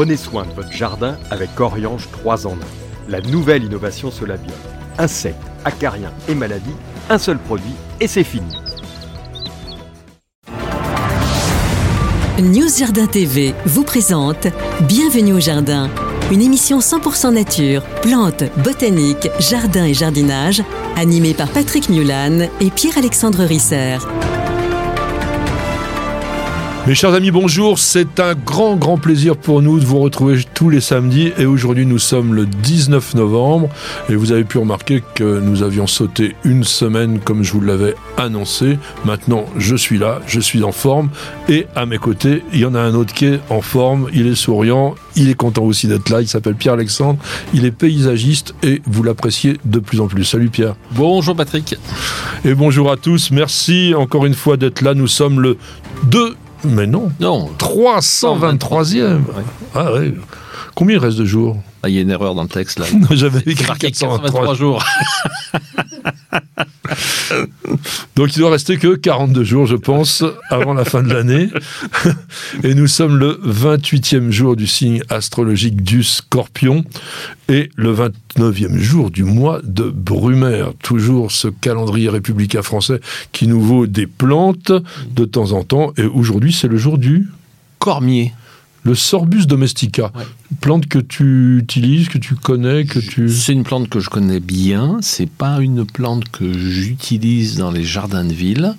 Prenez soin de votre jardin avec Oriange 3 en 1. La nouvelle innovation Solabio. Insectes, acariens et maladies, un seul produit et c'est fini. News Jardin TV vous présente Bienvenue au Jardin, une émission 100% nature, plantes, botanique, jardin et jardinage, animée par Patrick Mulan et Pierre-Alexandre Risser. Mes chers amis, bonjour. C'est un grand, grand plaisir pour nous de vous retrouver tous les samedis. Et aujourd'hui, nous sommes le 19 novembre. Et vous avez pu remarquer que nous avions sauté une semaine comme je vous l'avais annoncé. Maintenant, je suis là, je suis en forme. Et à mes côtés, il y en a un autre qui est en forme. Il est souriant. Il est content aussi d'être là. Il s'appelle Pierre-Alexandre. Il est paysagiste et vous l'appréciez de plus en plus. Salut Pierre. Bonjour Patrick. Et bonjour à tous. Merci encore une fois d'être là. Nous sommes le 2 mais non. Non. 323e. Ah ouais. Combien il reste de jours ah, Il y a une erreur dans le texte là. J'avais écrit 423 jours. Donc il doit rester que 42 jours, je pense, avant la fin de l'année. Et nous sommes le 28e jour du signe astrologique du scorpion et le 29e jour du mois de Brumaire. Toujours ce calendrier républicain français qui nous vaut des plantes de temps en temps. Et aujourd'hui, c'est le jour du cormier. Le Sorbus domestica, plante que tu utilises, que tu connais, que tu... C'est une plante que je connais bien, c'est pas une plante que j'utilise dans les jardins de ville.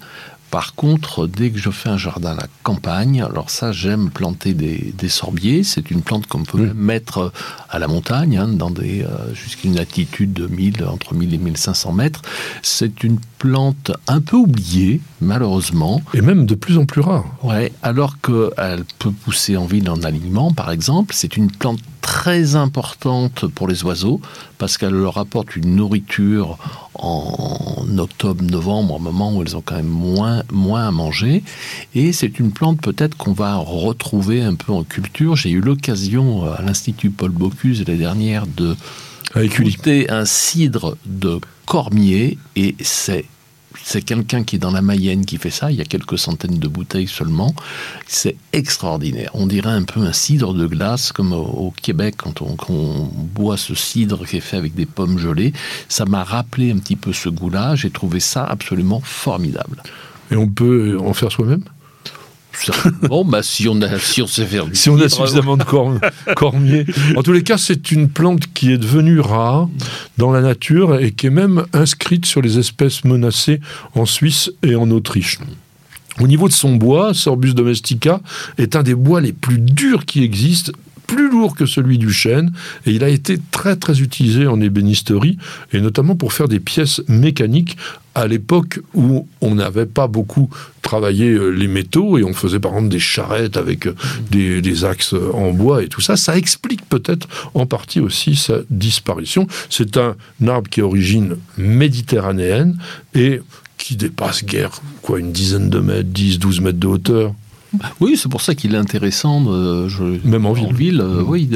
Par contre, dès que je fais un jardin à la campagne, alors ça, j'aime planter des, sorbiers. C'est une plante qu'on peut mettre à la montagne, hein, dans des euh, jusqu'à une altitude de 1000, entre 1000 et 1500 mètres. C'est une plante un peu oubliée, malheureusement. Et même de plus en plus rare. Ouais, alors qu'elle peut pousser en ville en aliment, par exemple. C'est une plante très importante pour les oiseaux parce qu'elle leur apporte une nourriture en octobre, novembre, au moment où elles ont quand même moins, moins à manger. Et c'est une plante peut-être qu'on va retrouver un peu en culture. J'ai eu l'occasion euh, à l'Institut Paul Bocuse l'année dernière de goûter un cidre de cormier et c'est c'est quelqu'un qui est dans la Mayenne qui fait ça. Il y a quelques centaines de bouteilles seulement. C'est extraordinaire. On dirait un peu un cidre de glace, comme au, Québec, quand on, boit ce cidre qui est fait avec des pommes gelées. Ça m'a rappelé un petit peu ce goût-là. J'ai trouvé ça absolument formidable. Et on peut en faire soi-même? Bon, bah, si on a, si on sait faire Si on a suffisamment de cormier. En tous les cas, c'est une plante qui est devenue rare dans la nature et qui est même inscrite sur les espèces menacées en Suisse et en Autriche. Au niveau de son bois, Sorbus domestica est un des bois les plus durs qui existent, plus lourd que celui du chêne, et il a été très très utilisé en ébénisterie, et notamment pour faire des pièces mécaniques à l'époque où on n'avait pas beaucoup travaillé euh, les métaux et on faisait par exemple des charrettes avec euh, des, axes en bois et tout ça, ça explique peut-être en partie aussi sa disparition. C'est un arbre qui est origine méditerranéenne et qui dépasse guère quoi une dizaine de mètres, 10, 12 mètres de hauteur. Oui, c'est pour ça qu'il est intéressant. Même en ville. Euh, oui,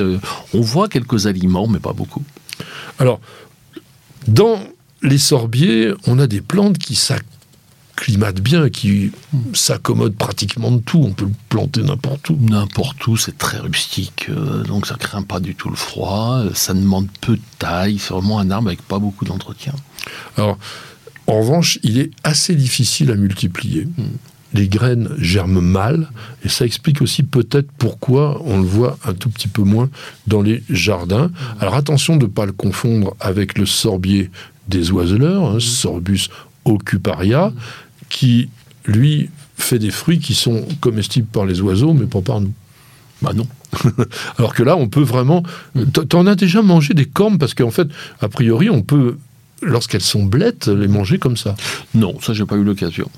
on voit quelques aliments, mais pas beaucoup. Alors, dans les sorbiers, on a des plantes qui s'acclimatent bien, qui s'accommodent pratiquement de tout. On peut le planter n'importe où. N'importe où, c'est très rustique, euh, donc ça craint pas du tout le froid. Ça demande peu de taille. C'est vraiment un arbre avec pas beaucoup d'entretien. Alors, en revanche, il est assez difficile à multiplier. Hmm les graines germent mal, et ça explique aussi peut-être pourquoi on le voit un tout petit peu moins dans les jardins. Alors attention de ne pas le confondre avec le sorbier des oiseleurs, hein, Sorbus ocuparia, qui, lui, fait des fruits qui sont comestibles par les oiseaux, mais pas par nous. Bah non. Alors que là, on peut vraiment... T'en as déjà mangé des cornes, parce qu'en fait, a priori, on peut, lorsqu'elles sont blettes, les manger comme ça. Non, ça, j'ai pas eu l'occasion.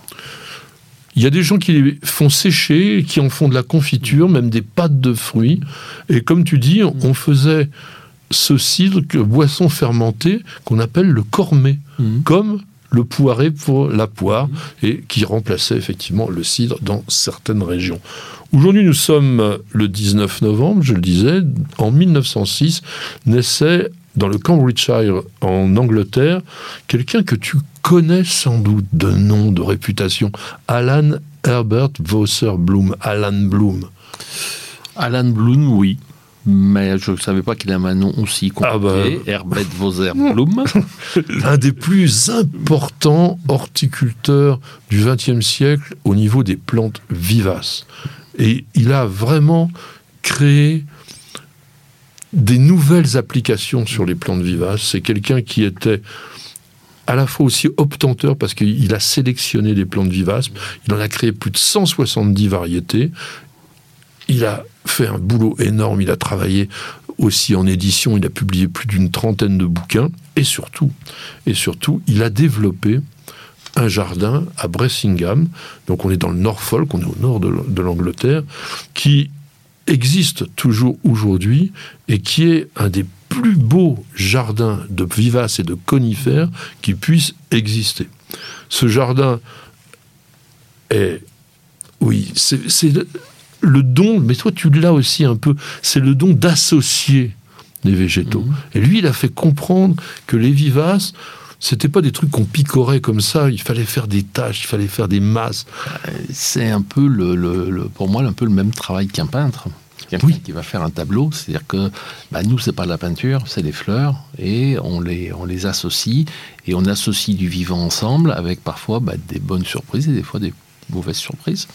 Il y a des gens qui les font sécher, qui en font de la confiture, même des pâtes de fruits. Et comme tu dis, on faisait ce cidre, boisson fermentée, qu'on appelle le cormet, mmh. comme le poiré pour la poire, mmh. et qui remplaçait effectivement le cidre dans certaines régions. Aujourd'hui, nous sommes le 19 novembre, je le disais, en 1906, naissait dans le Cambridgeshire en Angleterre, quelqu'un que tu connais sans doute de nom, de réputation, Alan Herbert Vosser Bloom, Alan Bloom. Alan Bloom, oui. mais je ne savais pas qu'il avait un nom aussi compliqué, Ah bah. Herbert Bloom. L'un des plus importants horticulteurs du XXe siècle au niveau des plantes vivaces. Et il a vraiment créé des nouvelles applications sur les plantes vivaces. C'est quelqu'un qui était à la fois aussi obtenteur parce qu'il a sélectionné des plantes vivaces. Il en a créé plus de 170 variétés. Il a fait un boulot énorme. Il a travaillé aussi en édition. Il a publié plus d'une trentaine de bouquins. Et surtout, et surtout, il a développé un jardin à Bressingham. Donc on est dans le Norfolk, on est au nord de l'Angleterre, qui existe toujours aujourd'hui et qui est un des plus beaux jardins de vivaces et de conifères qui puissent exister. Ce jardin est, oui, c'est le, le don, mais toi tu l'as aussi un peu, c'est le don d'associer les végétaux. Et lui, il a fait comprendre que les vivaces, c'était pas des trucs qu'on picorait comme ça, il fallait faire des tâches, il fallait faire des masses. C'est un peu, le, le- le- pour moi, un peu le même travail qu'un peintre. Quelqu'un Oui. qui va faire un tableau, c'est-à-dire que bah, nous, c'est pas la peinture, c'est les fleurs, et on les, on les associe, et on associe du vivant ensemble, avec parfois bah, des bonnes surprises et des fois des mauvaises surprises.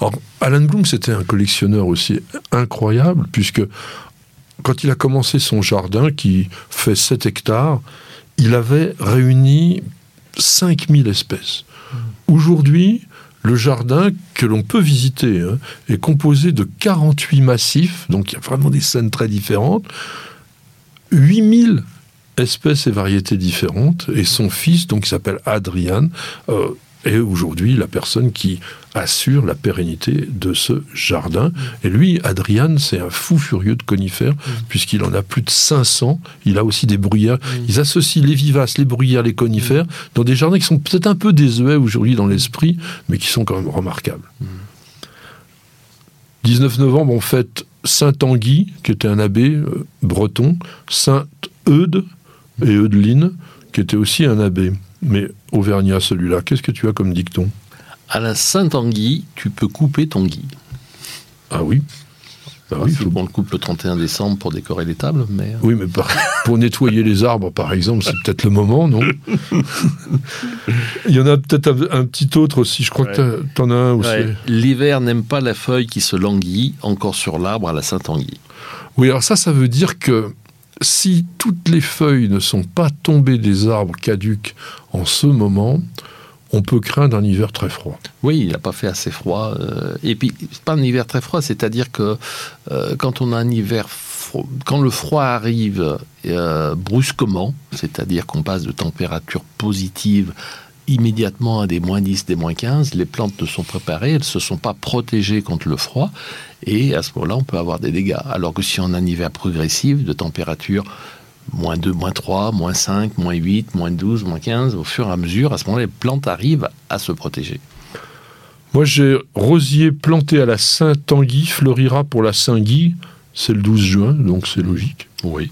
Alors, Alan Bloom, c'était un collectionneur aussi incroyable, puisque quand il a commencé son jardin, qui fait 7 hectares, il avait réuni 5000 espèces. Aujourd'hui, le jardin que l'on peut visiter hein, est composé de 48 massifs, donc il y a vraiment des scènes très différentes, 8000 espèces et variétés différentes, et son fils, donc, qui s'appelle Adrian, euh, est aujourd'hui la personne qui assure la pérennité de ce jardin. Et lui, Adrian, c'est un fou furieux de conifères, puisqu'il en a plus de 500. Il a aussi des bruyères. Ils associent les vivaces, les bruyères, les conifères, dans des jardins qui sont peut-être un peu désuets aujourd'hui dans l'esprit, mais qui sont quand même remarquables. 19 novembre, on fête Saint-Anguy, qui était un abbé euh, breton, Sainte-Eude et Eudeline, qui était aussi un abbé, mais auvergnat celui-là. Qu'est-ce que tu as comme dicton? À la Saint-Anguille, tu peux couper ton gui. Ah oui Ah oui, il faut- on le coupe le 31 décembre pour décorer les tables, mais euh, oui, mais par- pour nettoyer les arbres, par exemple, c'est peut-être le moment, non? Il y en a peut-être un, petit autre aussi, je crois que tu en as un aussi. Ouais. l'hiver n'aime pas la feuille qui se languit encore sur l'arbre à la Saint-Anguille. Oui, alors ça, ça veut dire que si toutes les feuilles ne sont pas tombées des arbres caducs en ce moment, on peut craindre un hiver très froid. Oui, il n'a pas fait assez froid. euh, et puis, pas un hiver très froid, c'est-à-dire que euh, quand on a un hiver, quand le froid arrive euh, brusquement, c'est-à-dire qu'on passe de température positive immédiatement à des moins 10, des moins 15, les plantes ne sont préparées, elles ne se sont pas protégées contre le froid, et à ce moment-là, on peut avoir des dégâts. Alors que si on a un hiver progressif de température moins 2, moins 3, moins 5, moins 8, moins 12, moins 15, au fur et à mesure, à ce moment-là, les plantes arrivent à se protéger. Moi, j'ai rosier planté à la Saint-Tanguy, fleurira pour la Saint-Guy, c'est le 12 juin, donc c'est logique. Oui.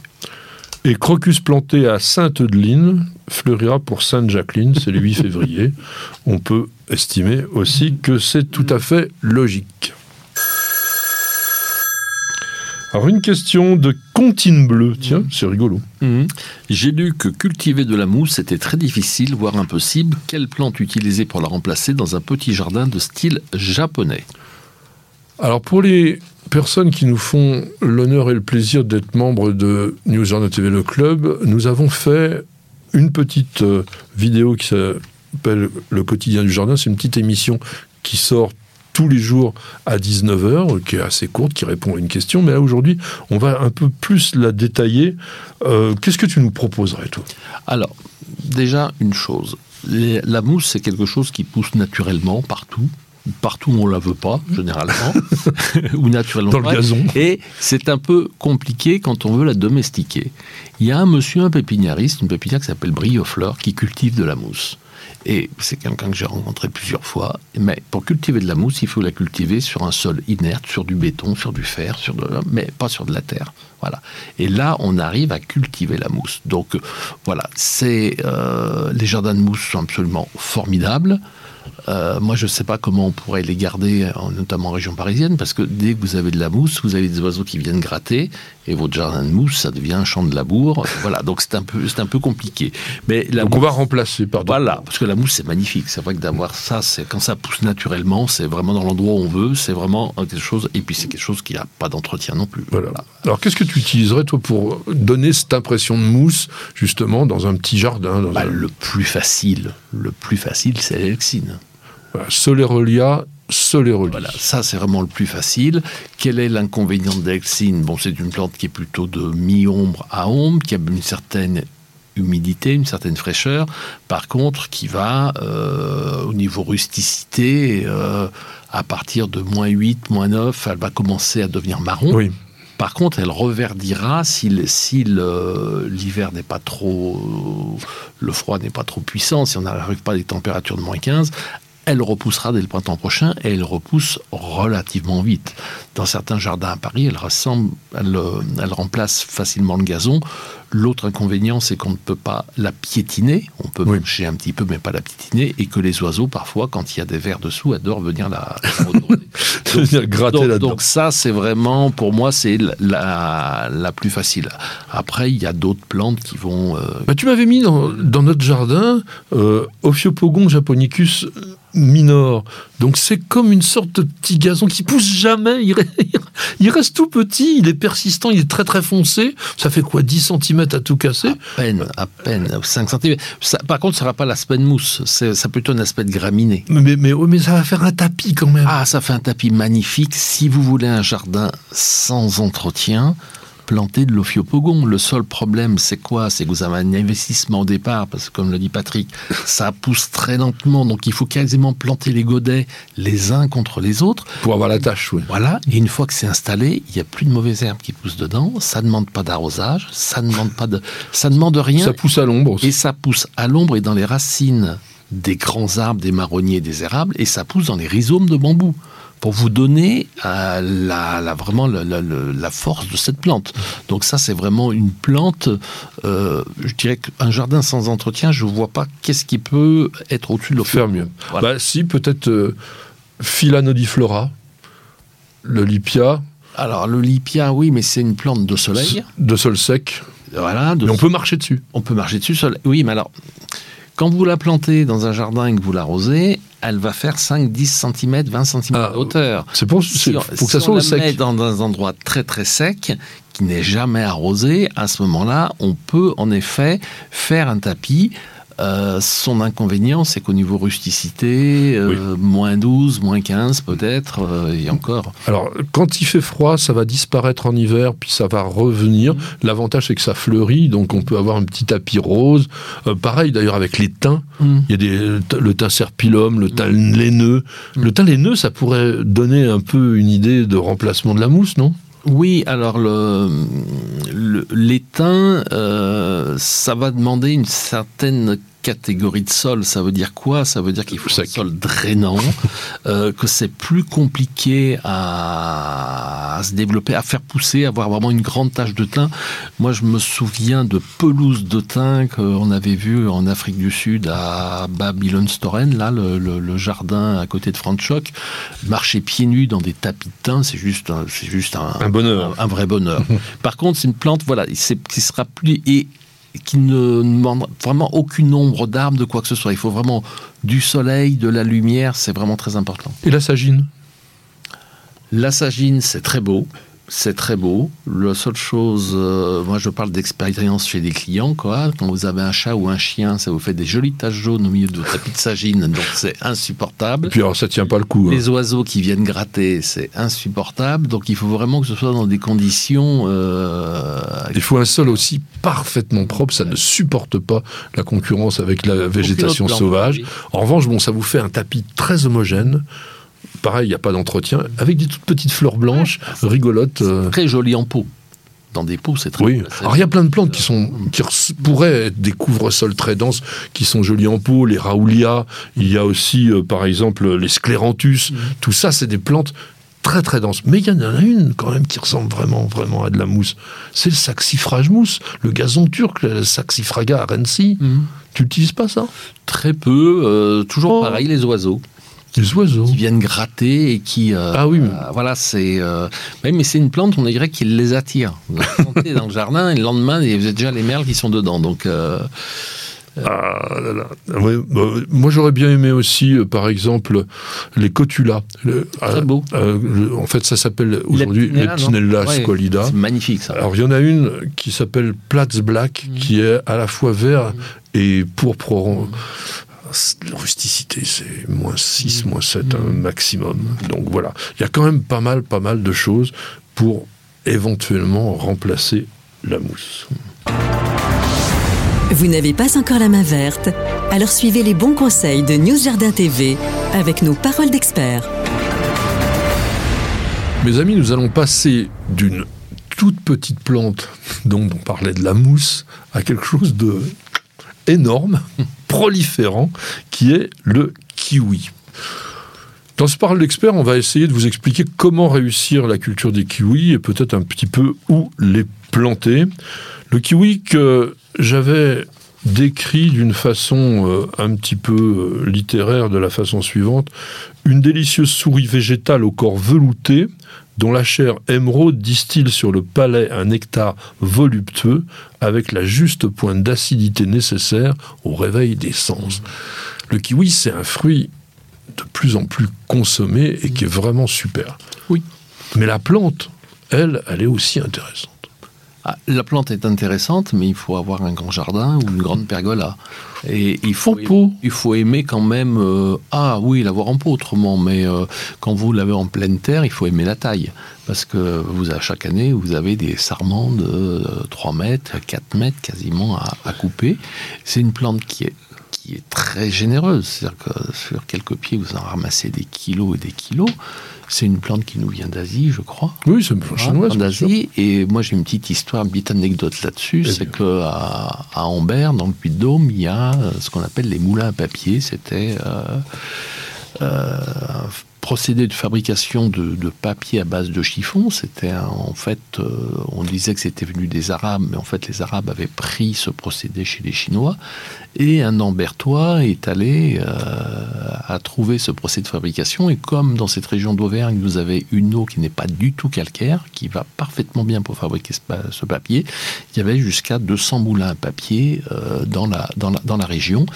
Et crocus planté à Sainte-Eudeline fleurira pour Sainte-Jacqueline, c'est le 8 février. On peut estimer aussi que c'est tout à fait logique. Alors une question de Contine Bleu, tiens, c'est rigolo. Mhm. J'ai lu que cultiver de la mousse était très difficile, voire impossible. Quelle plante utiliser pour la remplacer dans un petit jardin de style japonais? Alors pour les personnes qui nous font l'honneur et le plaisir d'être membres de News Journal TV Le Club, nous avons fait une petite euh, vidéo qui s'appelle Le quotidien du jardin. C'est une petite émission qui sort tous les jours à 19h, qui est assez courte, qui répond à une question. Mais là, aujourd'hui, on va un peu plus la détailler. Euh, Qu'est-ce que tu nous proposerais, toi? Alors, déjà, une chose. La mousse, c'est quelque chose qui pousse naturellement partout. Partout où on la veut pas, généralement. ou naturellement Dans le gazon. Et c'est un peu compliqué quand on veut la domestiquer. Il y a un monsieur, un pépiniériste, une pépinière qui s'appelle Briofleur, qui cultive de la mousse. Et c'est quelqu'un que j'ai rencontré plusieurs fois. Mais pour cultiver de la mousse, il faut la cultiver sur un sol inerte, sur du béton, sur du fer, sur de, mais pas sur de la terre. Voilà. Et là, on arrive à cultiver la mousse. Donc euh, voilà, c'est euh, les jardins de mousse sont absolument formidables. Euh, moi, je ne sais pas comment on pourrait les garder, en- notamment en région parisienne, parce que dès que vous avez de la mousse, vous avez des oiseaux qui viennent gratter, et votre jardin de mousse, ça devient un champ de labour. voilà, donc c'est un peu, c'est un peu compliqué. Mais la Donc on va remplacer par voilà, parce que la mousse c'est magnifique. C'est vrai que d'avoir ça, c'est quand ça pousse naturellement, c'est vraiment dans l'endroit où on veut, c'est vraiment quelque chose. Et puis c'est quelque chose qui n'a pas d'entretien non plus. Voilà. Alors, qu'est-ce que tu utiliserais, toi, pour donner cette impression de mousse, justement, dans un petit jardin dans Bah, un... le plus facile, le plus facile, c'est l'élexine. Voilà, Solerolia, Soleroli. Voilà, ça c'est vraiment le plus facile. Quel est l'inconvénient de l'élexine Bon, c'est une plante qui est plutôt de mi-ombre à ombre, qui a une certaine humidité, une certaine fraîcheur. Par contre, qui va, euh, au niveau rusticité, euh, à partir de moins 8, moins 9, elle va commencer à devenir marron. Oui. Par contre, elle reverdira si, si l'hiver n'est pas trop, le froid n'est pas trop puissant, si on n'arrive pas à des températures de moins 15, elle repoussera dès le printemps prochain et elle repousse relativement vite. Dans certains jardins à Paris, elle, euh, remplace facilement le gazon. L'autre inconvénient, c'est qu'on ne peut pas la piétiner. On peut Oui. marcher un petit peu, mais pas la piétiner. Et que les oiseaux, parfois, quand il y a des vers dessous, adorent venir la, la retourner. Venir gratter donc, là-dedans. donc ça, c'est vraiment, pour moi, c'est la, la plus facile. Après, il y a d'autres plantes qui vont... euh, Bah, tu m'avais mis dans, dans notre jardin euh, Ophiopogon japonicus minor. Donc c'est comme une sorte de petit gazon qui pousse jamais. Il reste tout petit, il est persistant, il est très très foncé. Ça fait quoi 10 cm à tout casser à peine, à peine, 5 cm. par contre, ça n'aura pas l'aspect de mousse, c'est ça a plutôt un aspect de graminé. mais, mais, mais ça va faire un tapis quand même. Ah, ça fait un tapis magnifique. Si vous voulez un jardin sans entretien, plantez de l'ophiopogon. Le seul problème, c'est quoi? C'est que vous avez un investissement au départ, parce que comme le dit Patrick, ça pousse très lentement, donc il faut quasiment planter les godets les uns contre les autres. Pour avoir la tâche, oui. Voilà, et une fois que c'est installé, il n'y a plus de mauvaises herbes qui poussent dedans, ça ne demande pas d'arrosage, ça ne demande pas de, ça demande rien, Ça pousse à l'ombre aussi. et ça pousse à l'ombre et dans les racines des grands arbres, des marronniers, des érables, et ça pousse dans les rhizomes de bambou pour vous donner euh, la, la- vraiment la, la- la- la force de cette plante. Donc ça, c'est vraiment une plante. euh, je dirais qu'un jardin sans entretien, je ne vois pas qu'est-ce qui peut être au-dessus de Faire l'ophiopogone. mieux. Voilà. Bah si, peut-être euh, Philanodiflora, le lipia, Alors le lipia, oui, mais c'est une plante de soleil. de sol sec. Voilà, de Mais on peut marcher dessus. On peut marcher dessus seul. Oui, mais alors, quand vous la plantez dans un jardin et que vous l'arrosez, elle va faire 5, 10 cm, 20 cm Ah, de hauteur. C'est pour Si on- que ça on soit au la sec. met dans un endroit très très sec, qui n'est jamais arrosé, à ce moment-là, on peut en effet faire un tapis. Euh, son inconvénient, c'est qu'au niveau rusticité, euh, moins 12, moins 15 peut-être, euh, et encore. Alors, quand il fait froid, ça va disparaître en hiver, puis ça va revenir. L'avantage, c'est que ça fleurit, donc on peut avoir un petit tapis rose. Pareil, d'ailleurs, avec les thym. Mm. Il y a des, le thym serpilum, le thym laineux. Le thym laineux, ça pourrait donner un peu une idée de remplacement de la mousse, non? Oui, alors le, le- l'étain, euh, ça va demander une certaine catégorie de sol. Ça veut dire quoi? Ça veut dire qu'il faut Sec. un sol drainant, euh, que c'est plus compliqué à, à se développer, à faire pousser, avoir vraiment une grande tache de thym. Moi, je me souviens de pelouses de thym qu'on avait vu en Afrique du Sud à Babylon-Storen, là, le, le- le jardin à côté de Franschhoek. Marcher pieds nus dans des tapis de thym, c'est juste, un- c'est juste un, Un bonheur. un, un vrai bonheur. Par contre, c'est une plante, voilà, c'est- qui sera plus et qui ne demande vraiment aucune ombre d'arbre de quoi que ce soit. Il faut vraiment du soleil, de la lumière, c'est vraiment très important. Et la sagine La sagine, c'est très beau. C'est très beau. La seule chose, euh, moi je parle d'expérience chez des clients, quoi. Quand vous avez un chat ou un chien, ça vous fait des jolies taches jaunes au milieu de tapis de sagine, donc c'est insupportable. Et puis alors, ça tient pas le coup. hein. Les oiseaux qui viennent gratter, c'est insupportable. Donc il faut vraiment que ce soit dans des conditions. euh, Il faut un sol aussi parfaitement propre, ça ne supporte pas la concurrence avec la végétation sauvage. En revanche, bon, ça vous fait un tapis très homogène. Pareil, il n'y a pas d'entretien, avec des toutes petites fleurs blanches, rigolotes. euh, Très joli en pot. Dans des pots, c'est très Oui. Alors il y a plein de plantes qui sont qui pourraient être des couvre-sols très denses, qui sont jolies en pot, les raulias. Il y a aussi, euh, par exemple, les scléranthus. Mhm. Tout ça, c'est des plantes très très denses. Mais il y en a une quand même qui ressemble vraiment vraiment à de la mousse. C'est le saxifrage mousse, le gazon turc, le saxifraga arensi. Mhm. Tu n'utilises pas ça? Très peu. euh, toujours Oh. pareil, les oiseaux. Les oiseaux. qui viennent gratter et qui. euh, Ah oui. euh, voilà, c'est. euh, oui, mais c'est une plante, on dirait qu'il les attire. Vous la plantez dans le jardin et le lendemain, y a déjà les merles qui sont dedans. Donc, Ah là là. Ouais, bah, moi, j'aurais bien aimé aussi, euh, par exemple, les cotulas. Le- Très beau. euh, le- en fait, ça s'appelle aujourd'hui non Leptinella Ouais, c'est magnifique ça. Alors, il y en a une qui s'appelle Platz Black, Mhm. qui est à la fois vert et pourpre orange. La rusticité, c'est moins 6, moins 7 un maximum. Donc voilà, il y a quand même pas mal, pas mal de choses pour éventuellement remplacer la mousse. Vous n'avez pas encore la main verte? Alors suivez les bons conseils de News Jardin TV avec nos paroles d'experts. Mes amis, nous allons passer d'une toute petite plante dont on parlait de la mousse à quelque chose de énorme, proliférant, qui est le kiwi. Dans ce parole d'expert, on va essayer de vous expliquer comment réussir la culture des kiwis et peut-être un petit peu où les planter. Le kiwi que j'avais décrit d'une façon euh, un petit peu euh, littéraire de la façon suivante, une délicieuse souris végétale au corps velouté, dont la chair émeraude distille sur le palais un nectar voluptueux avec la juste pointe d'acidité nécessaire au réveil des sens. Le kiwi, c'est un fruit de plus en plus consommé et qui est vraiment super. Oui. Mais la plante, elle, elle est aussi intéressante. Ah, la plante est intéressante, mais il faut avoir un grand jardin ou une grande pergola. Et il faut, pot. il faut aimer quand même. euh, ah oui, l'avoir en pot autrement, mais euh, quand vous l'avez en pleine terre, il faut aimer la taille. Parce que vous, à chaque année, vous avez des sarments de euh, 3 mètres, 4 mètres quasiment à, à couper. C'est une plante qui est, qui est très généreuse. C'est-à-dire que sur quelques pieds, vous en ramassez des kilos et des kilos. C'est une plante qui nous vient d'Asie, je crois. Oui, c'est une plante chinoise. en bien sûr. Asie. Et moi, j'ai une petite histoire, une petite anecdote là-dessus. C'est que à, à Ambert, dans le Puy-de-Dôme, il y a euh, ce qu'on appelle les moulins à papier. C'était euh, euh, procédé de fabrication de, papier à base de chiffon. C'était en fait, euh, on disait que c'était venu des Arabes, mais en fait, les Arabes avaient pris ce procédé chez les Chinois. Et un Ambertois est allé euh, à trouver ce procédé de fabrication. Et comme dans cette région d'Auvergne, vous avez une eau qui n'est pas du tout calcaire, qui va parfaitement bien pour fabriquer ce, pa- ce papier, il y avait jusqu'à 200 moulins à papier euh, dans, la, dans, la, dans la région.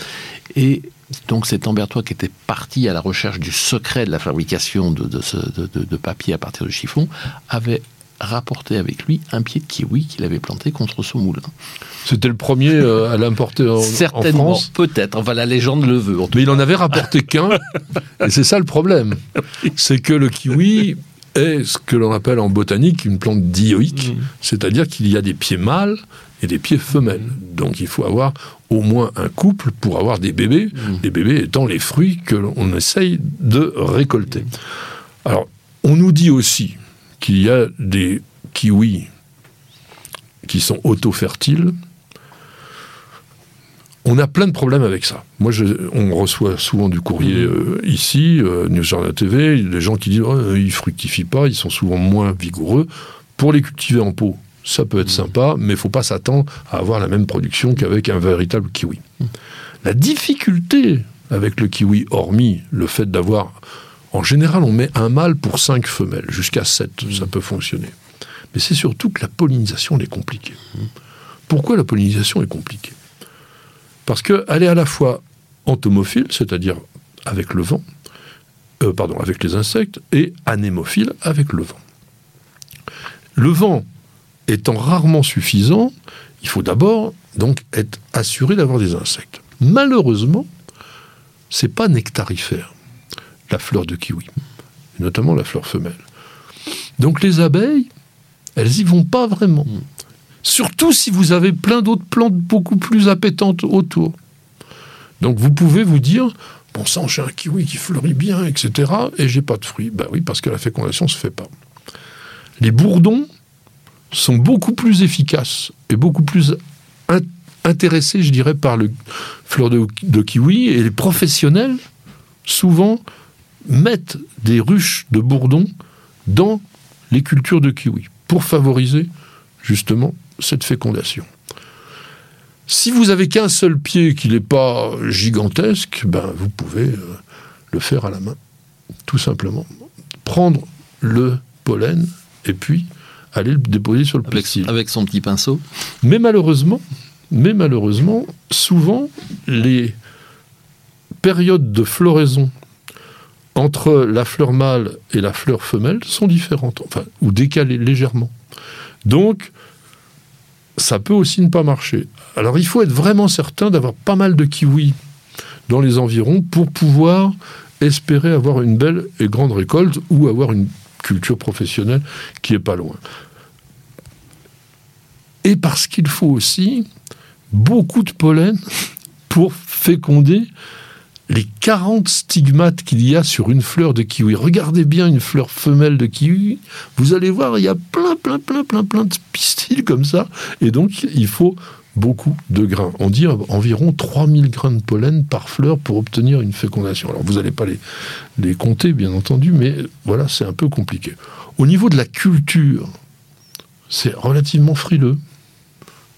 Et donc cet Ambertois qui était parti à la recherche du secret de la fabrication de, de, ce- de- de- de papier à partir de chiffon, avait rapporté avec lui un pied de kiwi qu'il avait planté contre son moulin. C'était le premier euh, à l'importer en, en Certainement, France. peut-être. Enfin, la légende le veut. en tout Mais il en avait rapporté qu'un, et c'est ça le problème. C'est que le kiwi est ce que l'on appelle en botanique une plante dioïque, c'est-à-dire qu'il y a des pieds mâles et des pieds femelles. Donc il faut avoir au moins un couple pour avoir des bébés, les bébés étant les fruits que l'on essaye de récolter. Alors, on nous dit aussi qu'il y a des kiwis qui sont auto-fertiles. On a plein de problèmes avec ça. Moi, je- on reçoit souvent du courrier euh, ici, euh, News Journal TV, des gens qui disent oh, ils fructifient pas, ils sont souvent moins vigoureux. Pour les cultiver en pot, ça peut être sympa, mais faut pas s'attendre à avoir la même production qu'avec un véritable kiwi. La difficulté avec le kiwi, hormis le fait d'avoir, en général, on met un mâle pour cinq femelles, jusqu'à sept, ça peut fonctionner. Mais c'est surtout que la pollinisation elle est compliquée. Pourquoi la pollinisation est compliquée? Parce qu'elle est à la fois entomophile, c'est-à-dire avec le vent, euh, pardon, avec les insectes, et anémophile avec le vent. Le vent étant rarement suffisant, il faut d'abord donc être assuré d'avoir des insectes. Malheureusement, c'est pas nectarifère, la fleur de kiwi, notamment la fleur femelle. Donc les abeilles, elles y vont pas vraiment. Surtout si vous avez plein d'autres plantes beaucoup plus appétantes autour. Donc vous pouvez vous dire, bon sang, j'ai un kiwi qui fleurit bien, etc., et j'ai pas de fruits. Ben oui, parce que la fécondation se fait pas. Les bourdons sont beaucoup plus efficaces et beaucoup plus in- intéressés, je dirais, par le fleur de, kiwi, et les professionnels, souvent, mettent des ruches de bourdons dans les cultures de kiwi pour favoriser justement cette fécondation. Si vous avez qu'un seul pied qui n'est pas gigantesque, ben vous pouvez euh, le faire à la main. tout simplement. Prendre le pollen et puis aller le déposer sur le avec, avec son petit pinceau. Mais malheureusement, mais malheureusement, souvent, les périodes de floraison entre la fleur mâle et la fleur femelle sont différentes, enfin, ou décalées légèrement. Donc, ça peut aussi ne pas marcher. Alors, il faut être vraiment certain d'avoir pas mal de kiwis dans les environs pour pouvoir espérer avoir une belle et grande récolte ou avoir une culture professionnelle qui est pas loin. Et parce qu'il faut aussi beaucoup de pollen pour féconder les 40 stigmates qu'il y a sur une fleur de kiwi. Regardez bien une fleur femelle de kiwi, vous allez voir, il y a plein, plein, plein, plein, plein de pistils comme ça. Et donc, il faut beaucoup de grains. On dit environ 3000 grains de pollen par fleur pour obtenir une fécondation. Alors, vous n'allez pas les, les compter, bien entendu, mais voilà, c'est un peu compliqué. Au niveau de la culture, c'est relativement frileux.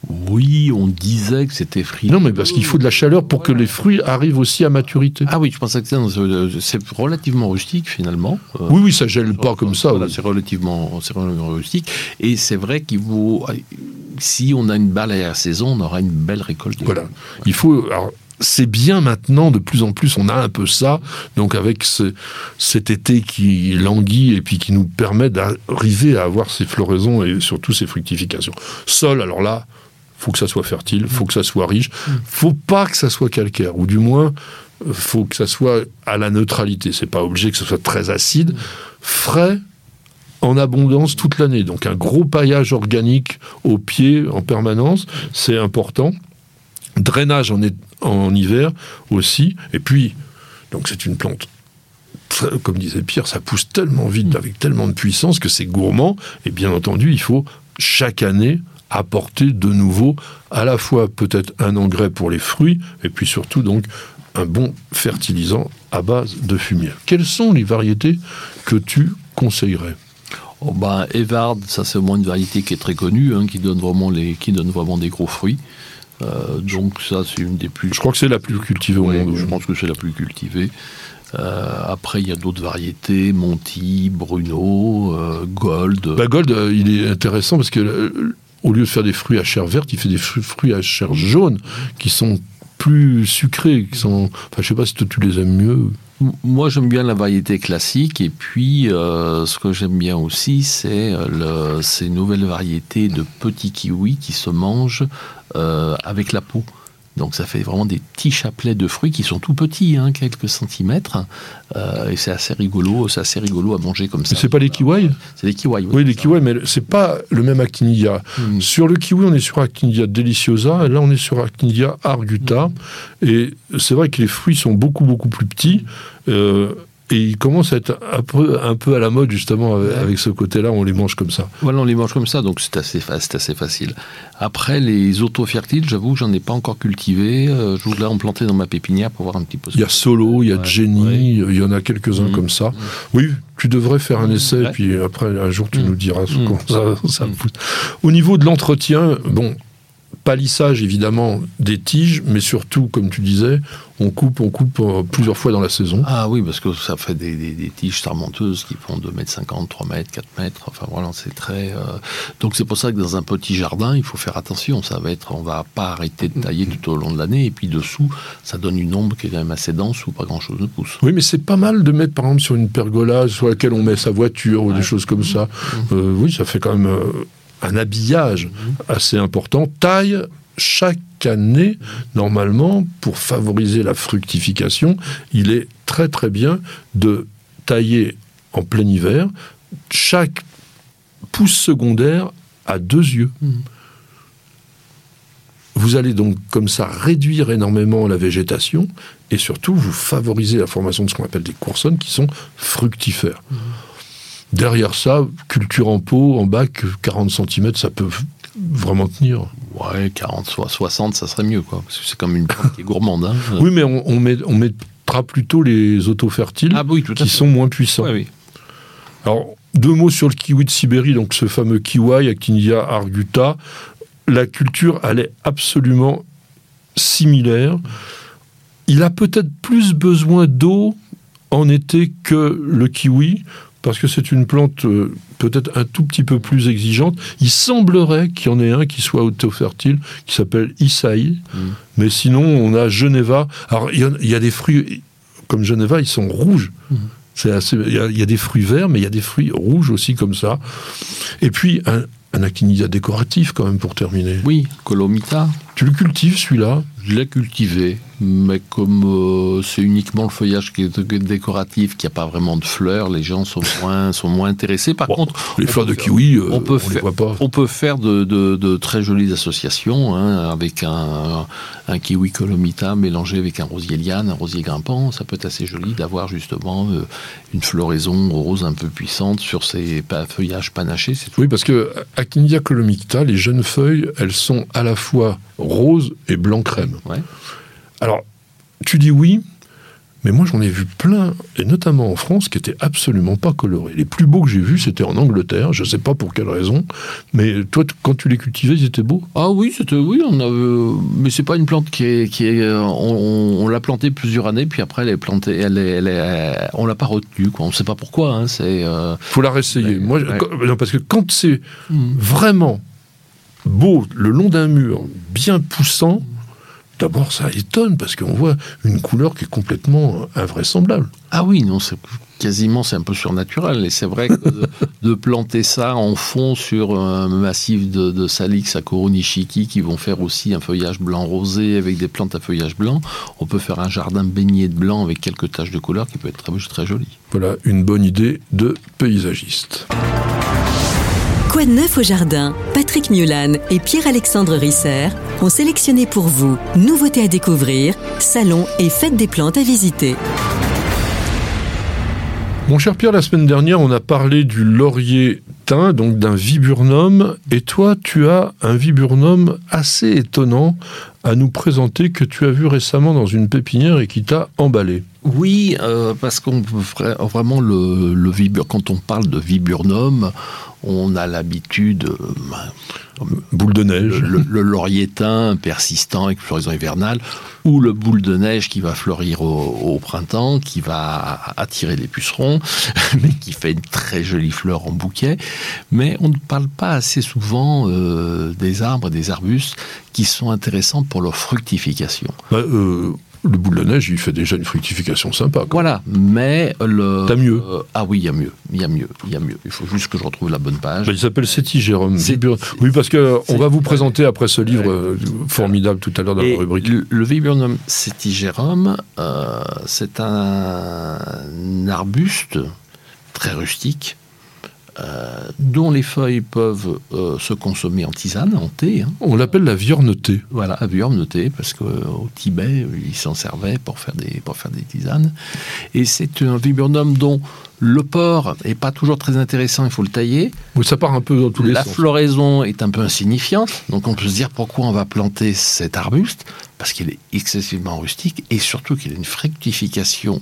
Oui, on disait que c'était frileux. Non, mais parce qu'il faut de la chaleur pour que les fruits arrivent aussi à maturité. Ah oui, je pensais que c'était- euh, c'est relativement rustique finalement. Euh, Oui, oui, ça gèle pas comme ça. Voilà, oui. c'est relativement, c'est relativement rustique. Et c'est vrai qu'il vaut. Si on a une balle à la saison, on aura une belle récolte. Voilà. Il faut. alors, c'est bien maintenant, de plus en plus, on a un peu ça. Donc, avec ce- cet été qui languit et puis qui nous permet d'arriver à avoir ces floraisons et surtout ces fructifications. Sol, alors là, faut que ça soit fertile, faut que ça soit riche, faut pas que ça soit calcaire, ou du moins, faut que ça soit à la neutralité. C'est pas obligé que ce soit très acide, frais. En abondance toute l'année. Donc un gros paillage organique au pied en permanence, c'est important drainage en, en hiver aussi. Et puis, donc c'est une plante, comme disait Pierre, ça pousse tellement vite, avec tellement de puissance que c'est gourmand. Et bien entendu, il faut chaque année apporter de nouveau à la fois peut-être un engrais pour les fruits, et puis surtout donc un bon fertilisant à base de fumier. Quelles sont les variétés que tu conseillerais? Oh, ben, Evard, ça c'est moins une variété qui est très connue, hein, qui donne vraiment les, qui donne vraiment des gros fruits. Euh, donc ça c'est une des plus. Je crois que c'est la plus cultivée au Ouais, monde. je pense que c'est la plus cultivée. Euh, après, il y a d'autres variétés, Monty, Bruno, euh, Gold. Bah, Gold, euh, il est intéressant parce que au lieu de faire des fruits à chair verte, il fait des fru- fruits à chair jaune qui sont plus sucrés, qui sont. Enfin, je sais pas si toi tu les aimes mieux. Moi, j'aime bien la variété classique. Et puis, euh, ce que j'aime bien aussi, c'est euh, ces nouvelles variétés de petits kiwis qui se mangent euh, avec la peau. Donc, ça fait vraiment des petits chapelets de fruits qui sont tout petits, hein, quelques centimètres. Euh, et c'est assez rigolo. C'est assez rigolo à manger comme ça. Mais c'est pas les kiwis? C'est des kiwis. Oui, les kiwis, mais c'est pas le même actinidia. Mm. Sur le kiwi, on est sur actinidia deliciosa, et là on est sur actinidia arguta. Et c'est vrai que les fruits sont beaucoup beaucoup plus petits. euh, et ils commencent à être un peu, un peu à la mode justement avec, ce côté-là, on les mange comme ça. Voilà, on les mange comme ça, donc c'est assez, facile. Après, les autofertiles, j'avoue, j'en ai pas encore cultivé. Euh, je voudrais en planter dans ma pépinière pour voir un petit peu. ce Il y a Solo, il y a Ouais, Jenny, ouais. il y en a quelques-uns Mhm. comme ça. Oui, tu devrais faire un essai, Ouais. puis après, un jour, tu nous diras comment ça, ça pousse. Au niveau de l'entretien, bon, palissage évidemment des tiges, mais surtout, comme tu disais, on coupe, on coupe euh, plusieurs fois dans la saison. Ah oui, parce que ça fait des, des- des tiges sarmenteuses qui font 2 mètres 50, 3 mètres, 4 mètres. Enfin voilà, c'est très. euh, Donc c'est pour ça que dans un petit jardin, il faut faire attention. Ça va être, on va pas arrêter de tailler tout au long de l'année. Et puis dessous, ça donne une ombre qui est quand même assez dense où pas grand chose ne pousse. Oui, mais c'est pas mal de mettre, par exemple, sur une pergola sur laquelle on met sa voiture ou des choses comme ça. Mhm. Euh, oui, ça fait quand même un habillage assez important. Taille chaque année, normalement, pour favoriser la fructification, il est très très bien de tailler en plein hiver chaque pouce secondaire à deux yeux. Vous allez donc comme ça réduire énormément la végétation et surtout vous favorisez la formation de ce qu'on appelle des coursonnes qui sont fructifères. Derrière ça, culture en pot, en bac, 40 cm, ça peut vraiment tenir. Ouais, 40, soit 60, ça serait mieux, quoi. Parce que c'est comme une plante qui est gourmande. Hein. Oui, mais on, on met, on mettra plutôt les autofertiles Ah oui, qui sont moins puissants. Ouais, oui. Alors, deux mots sur le kiwi de Sibérie, donc ce fameux kiwi, Actinia arguta. La culture, elle est absolument similaire. Il a peut-être plus besoin d'eau en été que le kiwi, parce que c'est une plante euh, peut-être un tout petit peu plus exigeante. Il semblerait qu'il y en ait un qui soit auto-fertile, qui s'appelle Isaï. Mm. Mais sinon, on a Geneva. Alors, il y, a- il y a des fruits, comme Geneva, ils sont rouges. Mm. C'est assez- Il y, a- il y a des fruits verts, mais il y a des fruits rouges aussi, comme ça. Et puis, un, un actinia décoratif, quand même, pour terminer. Oui, Colomita, Tu le cultives, celui-là? Je l'ai cultivé, mais comme euh, c'est uniquement le feuillage qui est décoratif, qu'il n'y a pas vraiment de fleurs, les gens sont moins, sont moins intéressés. Par Bon, contre, Les on fleurs de faire- kiwi, euh, on peut les faire- voit pas. On peut faire de, de- de très jolies associations hein, avec un, un kiwi colomita mélangé avec un rosier liane, un rosier grimpant. Ça peut être assez joli d'avoir justement euh, une floraison rose un peu puissante sur ces feuillages panachés. Oui, parce que Aquinia colomicta, les jeunes feuilles, elles sont à la fois rose et blanc crème. Ouais. Alors, tu dis oui, mais moi j'en ai vu plein, et notamment en France, qui étaient absolument pas colorés. Les plus beaux que j'ai vus, c'était en Angleterre, je sais pas pour quelle raison, mais toi, quand tu les cultivais, ils étaient beaux. Ah oui, c'était oui, on a, euh, mais c'est pas une plante qui est, qui est, euh, on, on l'a plantée plusieurs années, puis après elle est plantée, elle est, elle est, on l'a pas retenue, quoi. On sait pas pourquoi. Hein, c'est euh, faut la réessayer. Moi, ouais. non, parce que quand c'est Mm. vraiment beau, le long d'un mur, bien poussant, d'abord ça étonne, parce qu'on voit une couleur qui est complètement invraisemblable. Ah oui, non, c'est quasiment c'est un peu surnaturel. Et c'est vrai que de, de planter ça en fond sur un massif de, de salix à Koronishiki qui vont faire aussi un feuillage blanc rosé avec des plantes à feuillage blanc, on peut faire un jardin baigné de blanc avec quelques taches de couleur qui peut être très, très joli. Voilà une bonne idée de paysagiste. Quoi de neuf au jardin? Patrick Mulan et Pierre-Alexandre Risser ont sélectionné pour vous nouveautés à découvrir, salons et fêtes des plantes à visiter. Mon cher Pierre, la semaine dernière, on a parlé du laurier thym, donc d'un viburnum, et toi, tu as un viburnum assez étonnant à nous présenter que tu as vu récemment dans une pépinière et qui t'a emballé. Oui, euh, parce qu'on vraiment le, le vibur- quand on parle de viburnum, on a l'habitude, euh, Boule de neige. le, laurier thym persistant avec floraison hivernale, ou le boule de neige qui va fleurir au, au printemps, qui va attirer les pucerons, mais qui fait une très jolie fleur en bouquet. Mais on ne parle pas assez souvent euh, des arbres et des arbustes qui sont intéressants pour leur fructification. Bah, euh, le boule de neige, il fait déjà une fructification sympa. quoi. Voilà, mais le. T'as mieux. euh, ah oui, il y a mieux, il y a mieux, il y a mieux. Il faut juste que je retrouve la bonne page. Bah, il s'appelle. C'est- Vibur- Oui, parce que on va vous présenter après ce livre euh, formidable tout à l'heure dans Et la rubrique. le, le Viburnum setigerum, euh, c'est un arbuste très rustique dont les feuilles peuvent euh, se consommer en tisane, en thé. hein. On l'appelle la viornetée. Voilà, à Viorne thé, parce qu'au Tibet, ils s'en servaient pour faire, des, pour faire des tisanes. Et c'est un viburnum dont le port est pas toujours très intéressant, il faut le tailler. Oui, ça part un peu dans tous les La sens. floraison est un peu insignifiante, donc on peut se dire pourquoi on va planter cet arbuste, parce qu'il est excessivement rustique et surtout qu'il a une fructification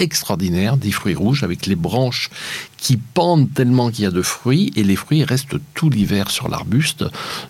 extraordinaire des fruits rouges avec les branches qui pendent tellement qu'il y a de fruits et les fruits restent tout l'hiver sur l'arbuste.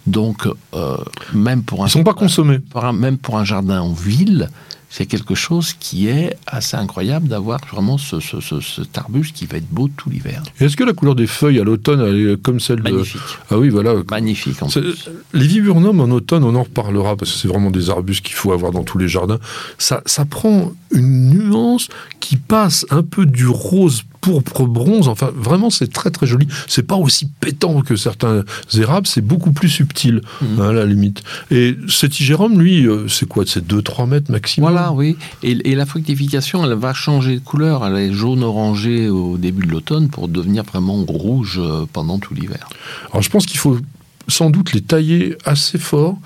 Donc euh, même pour un Ils sont pas consommés. pour un- même pour un jardin en ville, c'est quelque chose qui est assez incroyable d'avoir vraiment ce, ce- ce- cet arbuste qui va être beau tout l'hiver. Est-ce que la couleur des feuilles à l'automne elle est comme celle de... Ah oui, voilà. magnifique en C'est- plus. Les viburnums en automne, on en reparlera parce que c'est vraiment des arbustes qu'il faut avoir dans tous les jardins. Ça, ça prend une nuance qui passe un peu du rose pourpre bronze. Enfin, vraiment, c'est très très joli. C'est pas aussi pétant que certains érables, c'est beaucoup plus subtil Mhm. hein, à la limite. Et cet igérum, lui, euh, c'est quoi? C'est 2-3 mètres maximum? Voilà, oui. Et, et la fructification, elle va changer de couleur. Elle est jaune-orangé au début de l'automne pour devenir vraiment rouge euh, pendant tout l'hiver. Alors je pense qu'il faut sans doute les tailler assez fort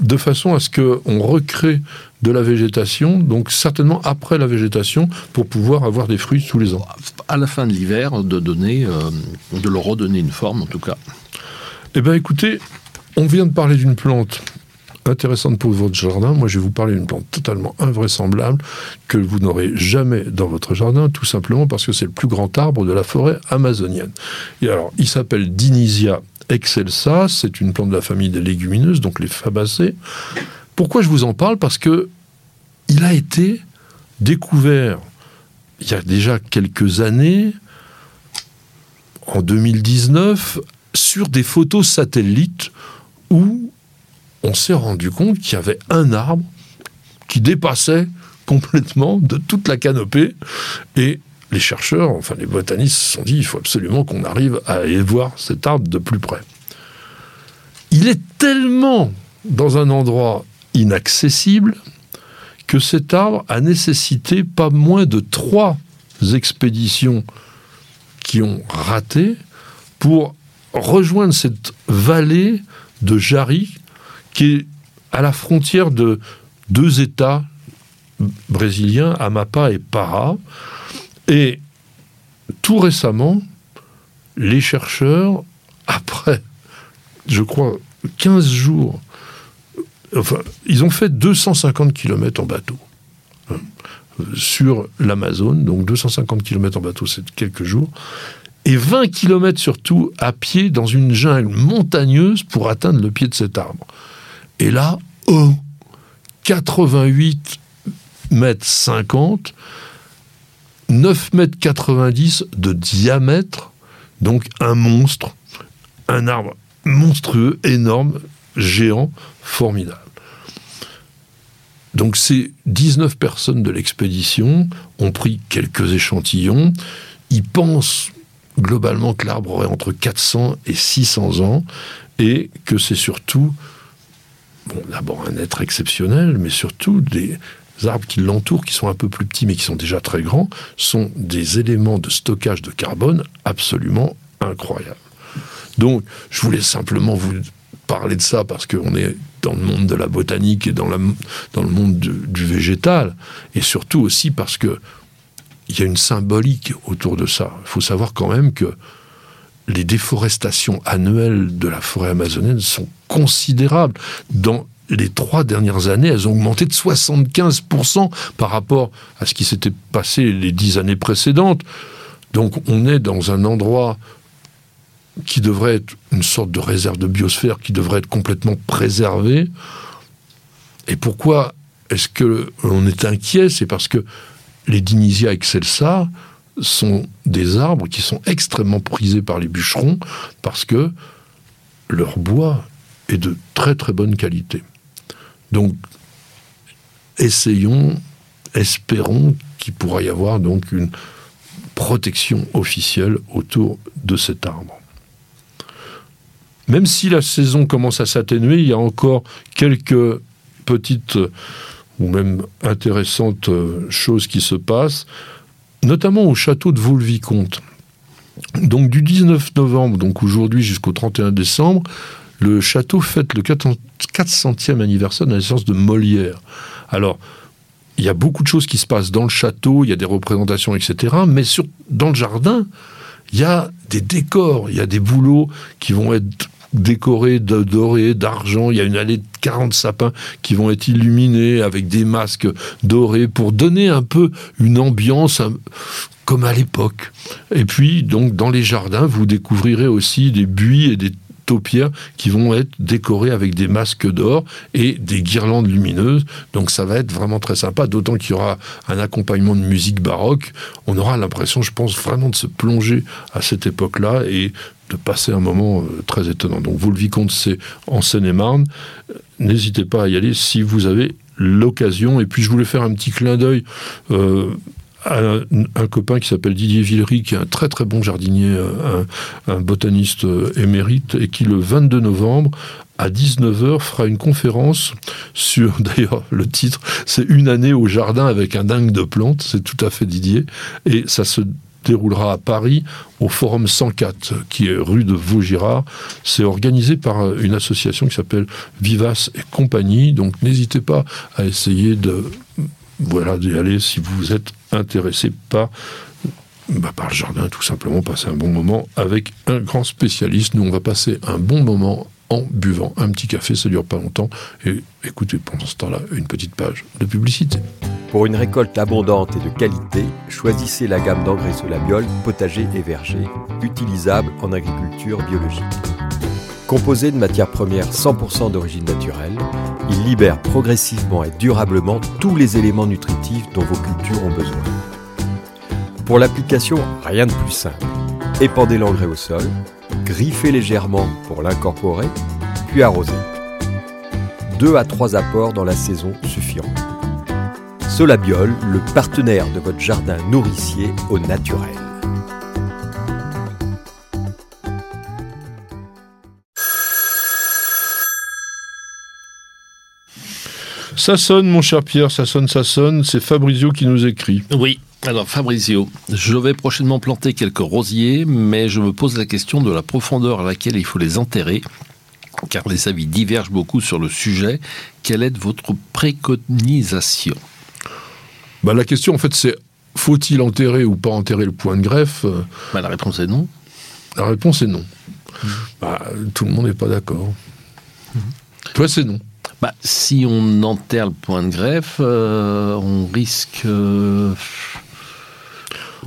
de façon à ce qu'on recrée de la végétation, donc certainement après la végétation, pour pouvoir avoir des fruits tous les ans. À la fin de l'hiver, de donner, euh, de leur redonner une forme en tout cas. Eh bien écoutez, on vient de parler d'une plante intéressante pour votre jardin. Moi, je vais vous parler d'une plante totalement invraisemblable que vous n'aurez jamais dans votre jardin, tout simplement parce que c'est le plus grand arbre de la forêt amazonienne. Et alors, il s'appelle Dinisia excelsa, c'est une plante de la famille des légumineuses, donc les fabacées. Pourquoi je vous en parle? Parce que il a été découvert il y a déjà quelques années, en 2019, sur des photos satellites où on s'est rendu compte qu'il y avait un arbre qui dépassait complètement de toute la canopée et les chercheurs, enfin les botanistes se sont dit il faut absolument qu'on arrive à aller voir cet arbre de plus près. Il est tellement dans un endroit inaccessible que cet arbre a nécessité pas moins de trois expéditions qui ont raté pour rejoindre cette vallée de Jari qui est à la frontière de deux États brésiliens, Amapa et Para. Et tout récemment, les chercheurs, après, je crois, 15 jours Ils ont fait 250 km en bateau hein, sur l'Amazone, donc 250 km en bateau, c'est quelques jours, et 20 km surtout à pied dans une jungle montagneuse pour atteindre le pied de cet arbre. Et là, oh, 88 mètres 50, 9 mètres 90 de diamètre, donc un monstre, un arbre monstrueux, énorme, géant, formidable. Donc ces 19 personnes de l'expédition ont pris quelques échantillons. Ils pensent globalement que l'arbre aurait entre 400 et 600 ans et que c'est surtout, d'abord un être exceptionnel, mais surtout des arbres qui l'entourent, qui sont un peu plus petits mais qui sont déjà très grands, sont des éléments de stockage de carbone absolument incroyables. Donc, je voulais simplement vous parler de ça parce qu'on est dans le monde de la botanique et dans, le monde du, végétal, et surtout aussi parce que il y a une symbolique autour de ça. Il faut savoir quand même que les déforestations annuelles de la forêt amazonienne sont considérables. Dans les trois dernières années, elles ont augmenté de 75% par rapport à ce qui s'était passé les dix années précédentes. Donc on est dans un endroit qui devrait être une sorte de réserve de biosphère qui devrait être complètement préservée. Et pourquoi est-ce que l'on est inquiet? C'est parce que les Dinisia excelsa sont des arbres qui sont extrêmement prisés par les bûcherons parce que leur bois est de très très bonne qualité. Donc, essayons, espérons qu'il pourra y avoir donc une protection officielle autour de cet arbre. Même si la saison commence à s'atténuer, il y a encore quelques petites ou même intéressantes euh, choses qui se passent, notamment au château de Vaux-le-Vicomte. Donc du 19 novembre, donc aujourd'hui jusqu'au 31 décembre, le château fête le 400e anniversaire de la naissance de Molière. Alors, il y a beaucoup de choses qui se passent dans le château, il y a des représentations, etc. Mais sur, dans le jardin, il y a des décors, il y a des boulots qui vont être décorés de doré, d'argent. Il y a une allée de 40 sapins qui vont être illuminés avec des masques dorés pour donner un peu une ambiance comme à l'époque. Et puis, donc, dans les jardins, vous découvrirez aussi des buis et des qui vont être décorées avec des masques d'or et des guirlandes lumineuses. Donc ça va être vraiment très sympa, d'autant qu'il y aura un accompagnement de musique baroque. On aura l'impression, je pense, vraiment de se plonger à cette époque-là et de passer un moment euh, très étonnant. Donc vous le vicomte, c'est en Seine-et-Marne. N'hésitez pas à y aller si vous avez l'occasion. Et puis je voulais faire un petit clin d'œil euh, un, copain qui s'appelle Didier Villery, qui est un très très bon jardinier, euh, un, botaniste euh, émérite, et qui le 22 novembre à 19h fera une conférence sur, d'ailleurs le titre, c'est Une année au jardin avec un dingue de plantes, c'est tout à fait Didier, et ça se déroulera à Paris au Forum 104, qui est rue de Vaugirard. C'est organisé par euh, une association qui s'appelle Vivace et compagnie, donc n'hésitez pas à essayer de voilà, d'y aller si vous êtes intéressé par, bah, par le jardin, tout simplement, passer un bon moment avec un grand spécialiste. Nous, on va passer un bon moment en buvant un petit café, ça dure pas longtemps. Et écoutez pendant ce temps-là une petite page de publicité. Pour une récolte abondante et de qualité, choisissez la gamme d'engrais Solabiol, potager et verger, utilisable en agriculture biologique. Composé de matières premières 100% d'origine naturelle, il libère progressivement et durablement tous les éléments nutritifs dont vos cultures ont besoin. Pour l'application, rien de plus simple. Épandez l'engrais au sol, griffez légèrement pour l'incorporer, puis arrosez. Deux à trois apports dans la saison suffiront. Solabiol, le partenaire de votre jardin nourricier au naturel. Ça sonne, mon cher Pierre, ça sonne, ça sonne. C'est Fabrizio qui nous écrit. Oui. Alors Fabrizio, je vais prochainement planter quelques rosiers, mais je me pose la question de la profondeur à laquelle il faut les enterrer, car les avis divergent beaucoup sur le sujet. Quelle est votre préconisation? Bah, La question, en fait, c'est faut-il enterrer ou pas enterrer le point de greffe bah, La réponse est non. La réponse est non. Bah, tout le monde n'est pas d'accord. Mmh. Toi, c'est non. Bah, si on enterre le point de greffe, euh, on risque. Euh,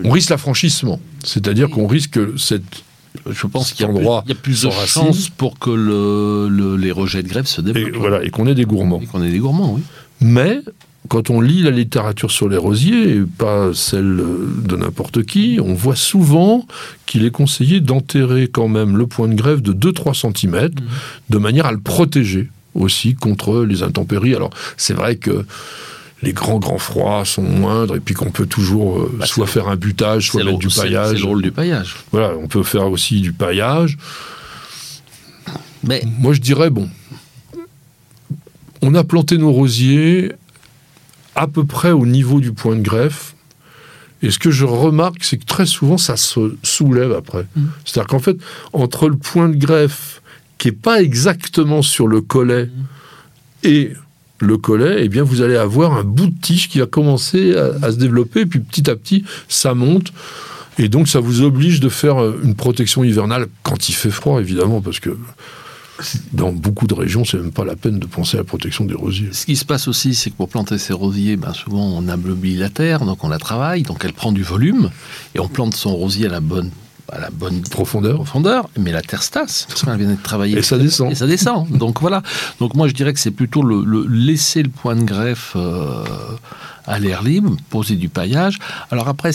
on risque l'affranchissement. C'est-à-dire qu'on risque cette. Je pense qu'il y, y, a plus de chances pour que le, les rejets de greffe se développent. Et, voilà, et qu'on ait des gourmands. Et qu'on ait des gourmands, oui. Mais quand on lit la littérature sur les rosiers, et pas celle de n'importe qui, on voit souvent qu'il est conseillé d'enterrer quand même le point de greffe de 2-3 cm, mmh. de manière à le protéger aussi contre les intempéries. Alors c'est vrai que les grands grands froids sont moindres et puis qu'on peut toujours euh, bah, soit faire un butage, soit mettre du paillage. C'est le rôle du paillage. Voilà, on peut faire aussi du paillage. Mais moi je dirais bon, on a planté nos rosiers à peu près au niveau du point de greffe. Et ce que je remarque, c'est que très souvent, ça se soulève après. Mmh. C'est-à-dire qu'en fait, entre le point de greffe qui n'est pas exactement sur le collet et le collet, eh bien vous allez avoir un bout de tige qui va commencer à, se développer, et puis petit à petit, ça monte. Et donc ça vous oblige de faire euh, une protection hivernale quand il fait froid, évidemment, parce que dans beaucoup de régions, c'est même pas la peine de penser à la protection des rosiers. Ce qui se passe aussi, c'est que pour planter ces rosiers, ben souvent on ameublit la terre, donc on la travaille, donc elle prend du volume, et on plante son rosier à la bonne à la bonne profondeur. profondeur, mais la terre stasse, parce qu'elle vient d'être travaillée. Et ça descend. Et ça descend. Donc voilà. Donc moi je dirais que c'est plutôt le, laisser le point de greffe euh, à l'air libre, poser du paillage. Alors après,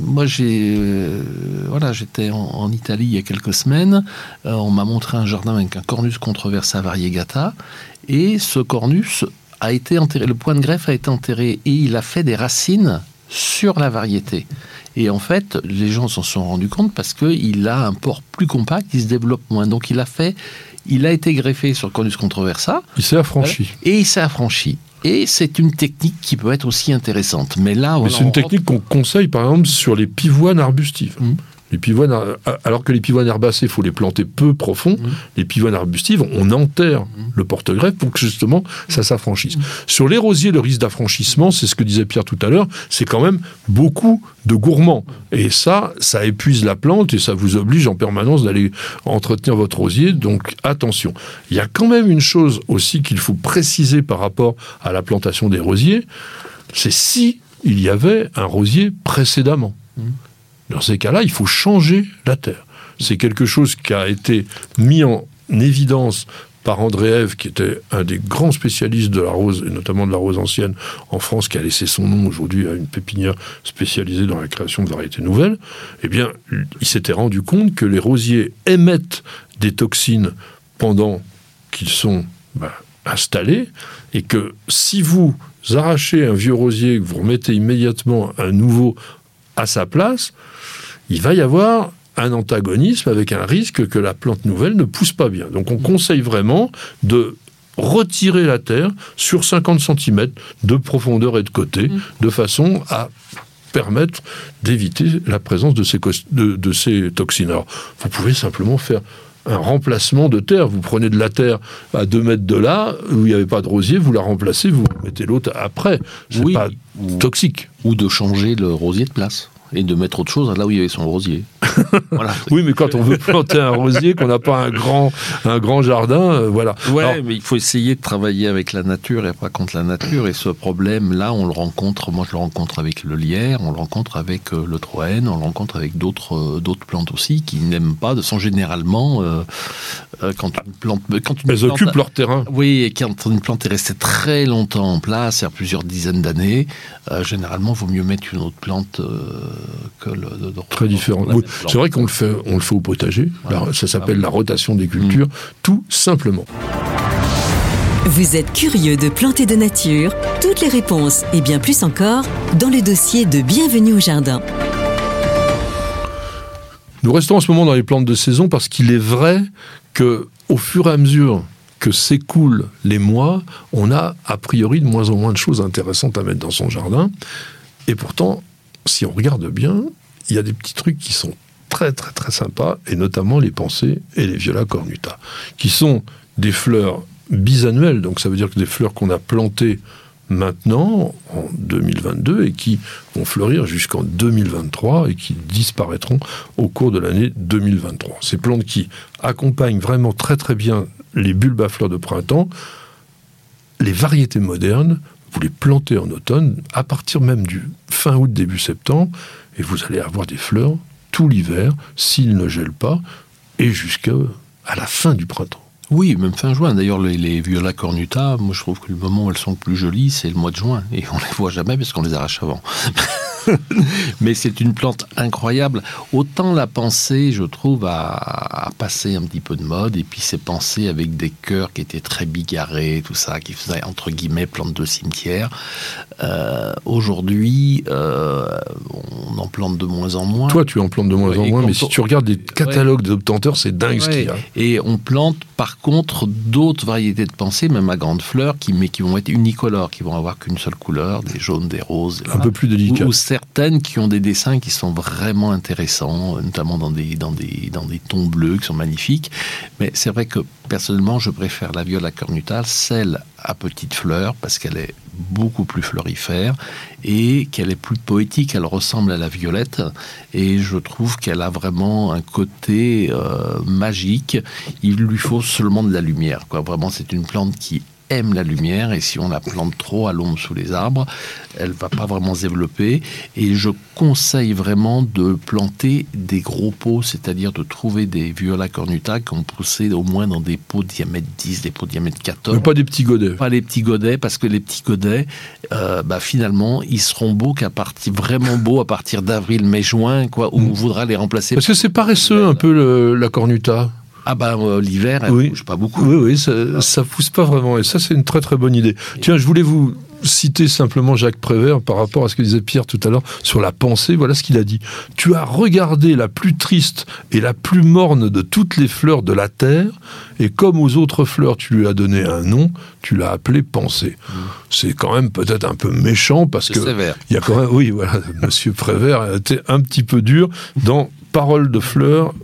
moi j'ai, euh, voilà, j'étais en, Italie il y a quelques semaines. Euh, on m'a montré un jardin avec un cornus controversa variegata, et ce cornus a été enterré. Le point de greffe a été enterré et il a fait des racines sur la variété. Et en fait, les gens s'en sont rendus compte parce qu'il a un port plus compact, il se développe moins. Donc il a fait, il a été greffé sur le Cornus controversa. Il s'est affranchi. Et il s'est affranchi. Et c'est une technique qui peut être aussi intéressante. Mais là, c'est une technique qu'on conseille par exemple sur les pivoines arbustives. Mmh. Les pivoines, alors que les pivoines herbacées, il faut les planter peu profond, mmh. les pivoines arbustives, on enterre mmh. le porte-greffe pour que justement ça s'affranchisse. Mmh. Sur les rosiers, le risque d'affranchissement, c'est ce que disait Pierre tout à l'heure, c'est quand même beaucoup de gourmands. Et ça, ça épuise la plante et ça vous oblige en permanence d'aller entretenir votre rosier. Donc attention. Il y a quand même une chose aussi qu'il faut préciser par rapport à la plantation des rosiers, c'est si il y avait un rosier précédemment. Dans ces cas-là, il faut changer la terre. C'est quelque chose qui a été mis en évidence par André Ève, qui était un des grands spécialistes de la rose, et notamment de la rose ancienne en France, qui a laissé son nom aujourd'hui à une pépinière spécialisée dans la création de variétés nouvelles, eh bien, il s'était rendu compte que les rosiers émettent des toxines pendant qu'ils sont bah, installés, et que si vous arrachez un vieux rosier, que vous remettez immédiatement un nouveau à sa place, il va y avoir un antagonisme avec un risque que la plante nouvelle ne pousse pas bien. Donc on conseille vraiment de retirer la terre sur 50 cm de profondeur et de côté, mm. de façon à permettre d'éviter la présence de ces, de, ces toxines. Alors, vous pouvez simplement faire un remplacement de terre. Vous prenez de la terre à 2 mètres de là, où il n'y avait pas de rosier, vous la remplacez, vous mettez l'autre après. C'est pas toxique. Ou de changer le rosier de place et de mettre autre chose là où il y avait son rosier. voilà. Oui, mais quand on veut planter un rosier, qu'on n'a pas un grand, un grand jardin, euh, voilà. Ouais, mais il faut essayer de travailler avec la nature et pas contre la nature. Et ce problème-là, on le rencontre, moi je le rencontre avec le lierre, on le rencontre avec euh, le troène, on le rencontre avec d'autres euh, d'autres plantes aussi qui n'aiment pas, de sont généralement, quand une plante... Quand une Elles occupent leur terrain. Oui, et quand une plante est restée très longtemps en place, c'est-à-dire plusieurs dizaines d'années, généralement, il vaut mieux mettre une autre plante que le... très différent. C'est vrai qu'on le fait, on le fait au potager. ça s'appelle la rotation des cultures, mm. tout simplement. Vous êtes curieux de planter de nature? Toutes les réponses et bien plus encore dans le dossier de Bienvenue au jardin. Nous restons en ce moment dans les plantes de saison parce qu'il est vrai que au fur et à mesure que s'écoulent les mois, on a a priori de moins en moins de choses intéressantes à mettre dans son jardin. Et pourtant, si on regarde bien, il y a des petits trucs qui sont très très très sympas, et notamment les pensées et les viola cornuta, qui sont des fleurs bisannuelles, donc ça veut dire que des fleurs qu'on a plantées maintenant, en 2022, et qui vont fleurir jusqu'en 2023 et qui disparaîtront au cours de l'année 2023. Ces plantes qui accompagnent vraiment très très bien les bulbes à fleurs de printemps, les variétés modernes, vous les plantez en automne, à partir même du fin août, début septembre, et vous allez avoir des fleurs tout l'hiver, s'il ne gèle pas, et jusqu'à la fin du printemps. Oui, même fin juin. D'ailleurs, les, les viola cornuta, moi je trouve que le moment où elles sont plus jolies, c'est le mois de juin. Et on les voit jamais parce qu'on les arrache avant. Mais c'est une plante incroyable. Autant la pensée, je trouve, a, passé un petit peu de mode. Et puis ces pensées avec des cœurs qui étaient très bigarrés, tout ça, qui faisaient entre guillemets plante de cimetière. Euh, aujourd'hui, euh, on en plante de moins en moins. Toi, tu en plantes de moins en moins, mais si tu regardes les catalogues des obtenteurs, c'est dingue ce qu'il y a. Et on plante par contre d'autres variétés de pensées, même à grandes fleurs, qui, mais qui vont être unicolores, qui vont avoir qu'une seule couleur, des jaunes, des roses. Un peu plus délicat certaines qui ont des dessins qui sont vraiment intéressants, notamment dans des, dans des, dans des tons bleus qui sont magnifiques. Mais c'est vrai que personnellement, je préfère la viola cornuta, celle à petites fleurs, parce qu'elle est beaucoup plus florifère et qu'elle est plus poétique. Elle ressemble à la violette et je trouve qu'elle a vraiment un côté euh, magique. Il lui faut seulement de la lumière. Quoi. Vraiment, c'est une plante qui aime la lumière et si on la plante trop à l'ombre sous les arbres, elle va pas vraiment se développer. Et je conseille vraiment de planter des gros pots, c'est-à-dire de trouver des viola cornuta qui ont poussé au moins dans des pots de diamètre 10, des pots de diamètre 14. Mais pas des petits godets. Pas les petits godets, parce que les petits godets, euh, bah, finalement, ils seront beaux qu'à partir, vraiment beaux à partir d'avril, mai, juin, quoi, où mm. on voudra les remplacer. Parce que c'est paresseux un peu la cornuta. Ah bah l'hiver, elle oui. bouge pas beaucoup. Oui, oui, ça, ça pousse pas vraiment. Et ça, c'est une très très bonne idée. Tiens, je voulais vous citer simplement Jacques Prévert par rapport à ce que disait Pierre tout à l'heure sur la pensée. Voilà ce qu'il a dit. Tu as regardé la plus triste et la plus morne de toutes les fleurs de la terre, et comme aux autres fleurs, tu lui as donné un nom, tu l'as appelé pensée. Mmh. C'est quand même peut-être un peu méchant parce que il y a quand même, oui, voilà, Monsieur Prévert a été un petit peu dur dans Paroles de fleurs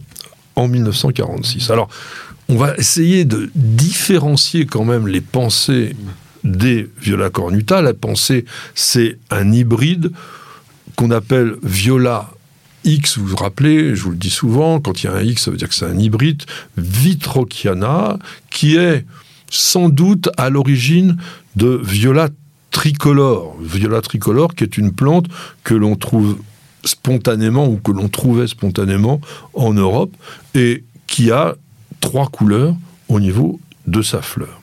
en 1946. Alors, on va essayer de différencier quand même les pensées des viola cornuta. La pensée, c'est un hybride qu'on appelle viola X, vous vous rappelez, je vous le dis souvent, quand il y a un X, ça veut dire que c'est un hybride, Vitrociana, qui est sans doute à l'origine de viola tricolore. Viola tricolore, qui est une plante que l'on trouve spontanément ou que l'on trouvait spontanément en Europe et qui a trois couleurs au niveau de sa fleur.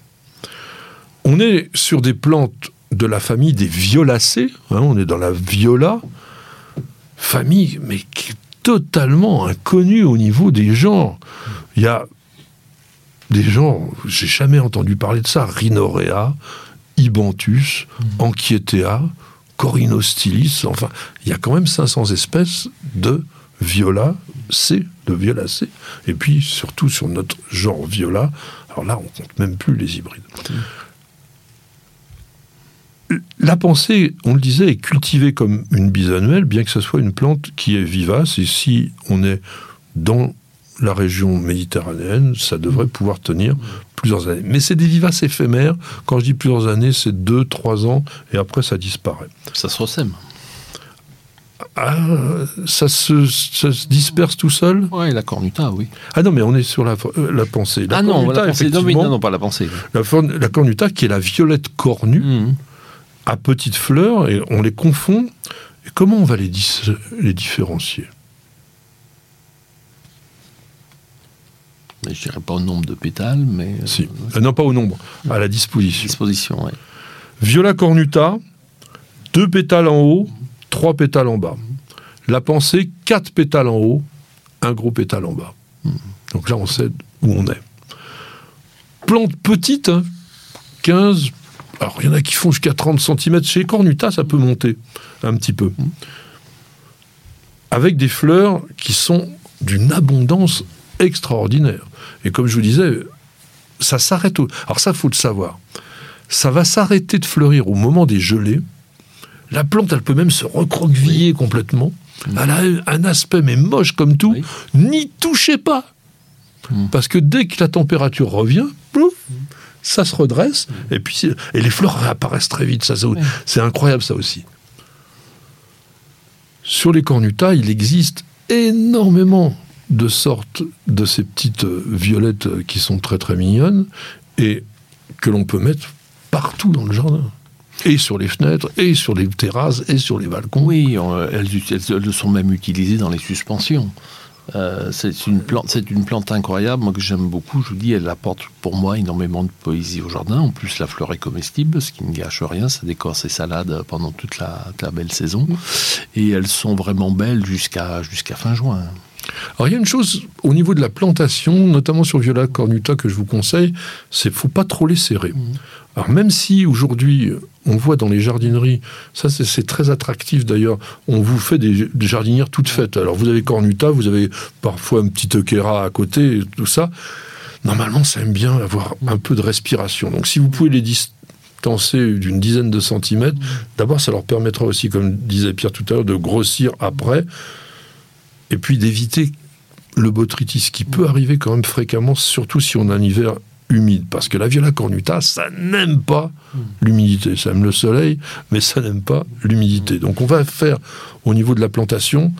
On est sur des plantes de la famille des violacées, hein, on est dans la viola, famille mais qui est totalement inconnue au niveau des genres. Il y a des genres, j'ai jamais entendu parler de ça, Rhinorea, Ibanthus, mmh. Corinostylis, enfin, il y a quand même 500 espèces de viola C, de violacées. Et puis, surtout sur notre genre viola, alors là, on compte même plus les hybrides. La pensée, on le disait, est cultivée comme une bisannuelle, bien que ce soit une plante qui est vivace. Et si on est dans la région méditerranéenne, ça devrait pouvoir tenir plusieurs années. Mais c'est des vivaces éphémères. Quand je dis plusieurs années, c'est deux, trois ans, et après ça disparaît. Ça se ressème. ah, ça, se, ça se disperse tout seul? Oui, la cornuta, oui. Ah non, mais on est sur la, euh, la pensée. La ah non, la pensée. Non, mais non, non, pas la pensée. La, cornuta qui est la violette cornue Mhm. à petites fleurs et on les confond. Et comment on va les, dis- les différencier? Mais je dirais pas au nombre de pétales, mais euh, Si. Euh, Non, pas au nombre, à la disposition. disposition, ouais. Viola cornuta, deux pétales en haut, trois pétales en bas. La pensée, quatre pétales en haut, un gros pétale en bas. Donc là, on sait où on est. Plante petite, hein, 15. Alors, il y en a qui font jusqu'à 30 cm. Chez cornuta, ça peut monter un petit peu. Avec des fleurs qui sont d'une abondance extraordinaire. Et comme je vous disais, ça s'arrête. Au... Alors, ça, faut le savoir ça va s'arrêter de fleurir au moment des gelées. La plante, elle peut même se recroqueviller complètement. Elle a un aspect, mais moche comme tout. Oui. N'y touchez pas. Mm. Parce que dès que la température revient, plouf, ça se redresse. Et puis, et les fleurs réapparaissent très vite. Ça, ça- C'est incroyable, ça aussi. Sur les cornutas, il existe énormément de sortes de ces petites violettes qui sont très très mignonnes et que l'on peut mettre partout dans le jardin. Et sur les fenêtres, et sur les terrasses, et sur les balcons. Oui, elles, sont même utilisées dans les suspensions. Euh, c'est une plante, incroyable, moi que j'aime beaucoup. Je vous dis, elle apporte pour moi énormément de poésie au jardin. En plus, la fleur est comestible, ce qui ne gâche rien. Ça décore ses salades pendant toute la, belle saison, et elles sont vraiment belles jusqu'à fin juin. Alors il y a une chose au niveau de la plantation, notamment sur Viola cornuta que je vous conseille, c'est faut pas trop les serrer. Alors même si aujourd'hui on voit dans les jardineries, ça c'est- très attractif d'ailleurs, on vous fait des, des jardinières toutes faites. Alors vous avez cornuta, vous avez parfois un petit euchera à côté, tout ça. Normalement ça aime bien avoir un peu de respiration. Donc si vous pouvez les distancer d'une dizaine de centimètres, d'abord ça leur permettra aussi, comme disait Pierre tout à l'heure, de grossir après et puis d'éviter le botrytis qui peut arriver quand même fréquemment, surtout si on a un hiver humide. Parce que la viola cornuta, ça n'aime pas l'humidité. Ça aime le soleil, mais ça n'aime pas l'humidité. Donc on va faire au niveau de la plantation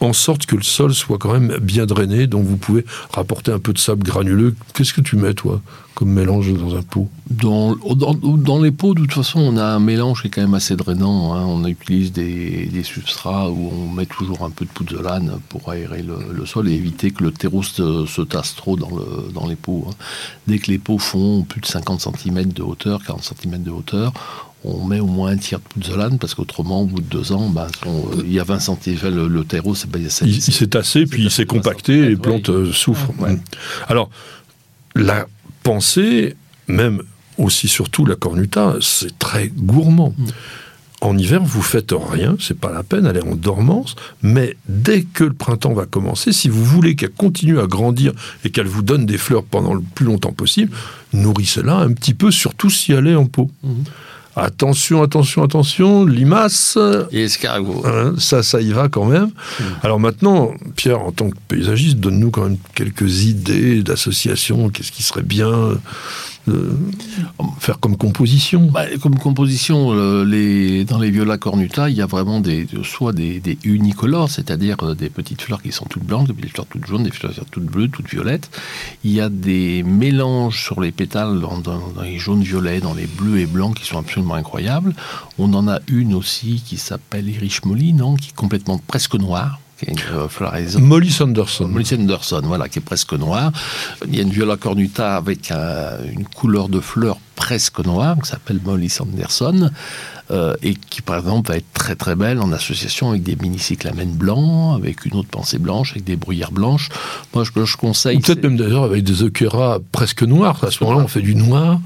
en sorte que le sol soit quand même bien drainé. Donc vous pouvez rapporter un peu de sable granuleux. Qu'est-ce que tu mets, toi, comme mélange dans un pot? Dans, les pots, de toute façon, on a un mélange qui est quand même assez drainant. hein. On utilise des, substrats où on met toujours un peu de pouzzolane pour aérer le, sol et éviter que le terreau se, se tasse trop dans les pots. hein. Dès que les pots font plus de 50 cm de hauteur, 40 cm de hauteur, on met au moins un tiers de pouzzolane parce qu'autrement, au bout de deux ans, ben, son- il y a 20 cm, le, le terreau, c'est c'est- Il, il s'est tassé, puis il s'est compacté, et les plantes euh, souffrent. Ouais. Alors, la pensée, même aussi surtout la cornuta, c'est très gourmand. Mm. En hiver, vous faites rien, c'est pas la peine, elle est en dormance, mais dès que le printemps va commencer, si vous voulez qu'elle continue à grandir et qu'elle vous donne des fleurs pendant le plus longtemps possible, nourrissez-la un petit peu, surtout si elle est en pot. Mhm. Attention, attention, attention, limaces, Et escargot. Hein, ça, ça y va quand même. Alors maintenant, Pierre, en tant que paysagiste, donne-nous quand même quelques idées d'associations. Qu'est-ce qui serait bien? Faire comme composition Bah, comme composition, euh, dans les viola cornuta, il y a vraiment des, soit des, unicolores, c'est-à-dire euh, des petites fleurs qui sont toutes blanches, des fleurs toutes jaunes, des fleurs toutes bleues, toutes violettes. Il y a des mélanges sur les pétales dans, les jaunes violets, dans les bleus et blancs qui sont absolument incroyables. On en a une aussi qui s'appelle Irish Molly, qui est complètement presque noire, qui est une euh, floraison. Molly Sanderson. Molly Sanderson, voilà, qui est presque noire. Il y a une viola cornuta avec un- une couleur de fleur presque noire, qui s'appelle Molly Sanderson, euh, et qui, par exemple, va être très très belle en association avec des mini-cyclamènes blancs, avec une autre pensée blanche, avec des bruyères blanches. Moi, que je conseille... Peut-être même d'ailleurs avec des eucheras presque noirs. À ce moment-là, on fait du noir.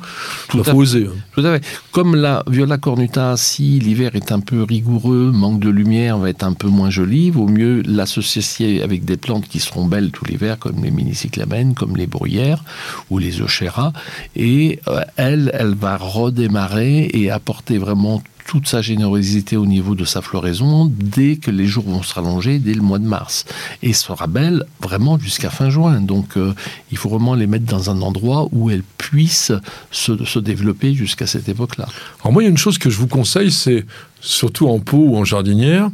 Tout à oser. hein. Tout à fait. Comme la Viola cornuta, si l'hiver est un peu rigoureux, manque de lumière, va être un peu moins jolie, vaut mieux l'associer avec des plantes qui seront belles tout l'hiver, comme les mini-cyclamènes, comme les bruyères ou les eucheras. Et euh, elle, elle va redémarrer et apporter vraiment toute sa générosité au niveau de sa floraison dès que les jours vont se rallonger, dès le mois de mars. Et sera belle vraiment jusqu'à fin juin. Donc euh, il faut vraiment les mettre dans un endroit où elles puissent se, se développer jusqu'à cette époque-là. Alors moi, il y a une chose que je vous conseille, c'est surtout en pot ou en jardinière,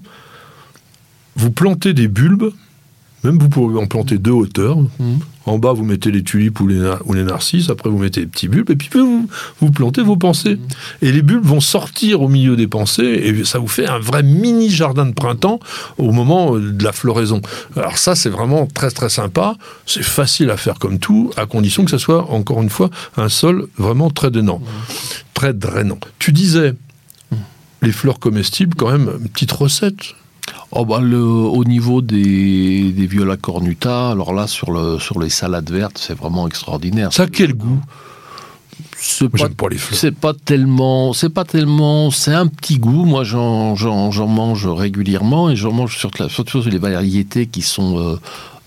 vous plantez des bulbes, même vous pouvez en planter deux hauteurs. Mhm. En bas, vous mettez les tulipes ou les, na- ou les narcisses, après vous mettez les petits bulbes, et puis vous, vous plantez vos pensées. Et les bulbes vont sortir au milieu des pensées, et ça vous fait un vrai mini jardin de printemps au moment euh, de la floraison. Alors ça, c'est vraiment très très sympa. C'est facile à faire comme tout, à condition que ça soit, encore une fois, un sol vraiment très drainant. Très drainant. Tu disais, les fleurs comestibles, quand même, une petite recette. Oh bah le, au niveau des, des viola cornuta, alors là sur, le, sur les salades vertes, c'est vraiment extraordinaire. Ça a quel goût? C'est pas, j'aime pas les fleurs. c'est pas tellement, c'est pas tellement, c'est un petit goût. Moi, j'en, j'en, j'en mange régulièrement et j'en mange sur, surtout sur les variétés qui sont euh,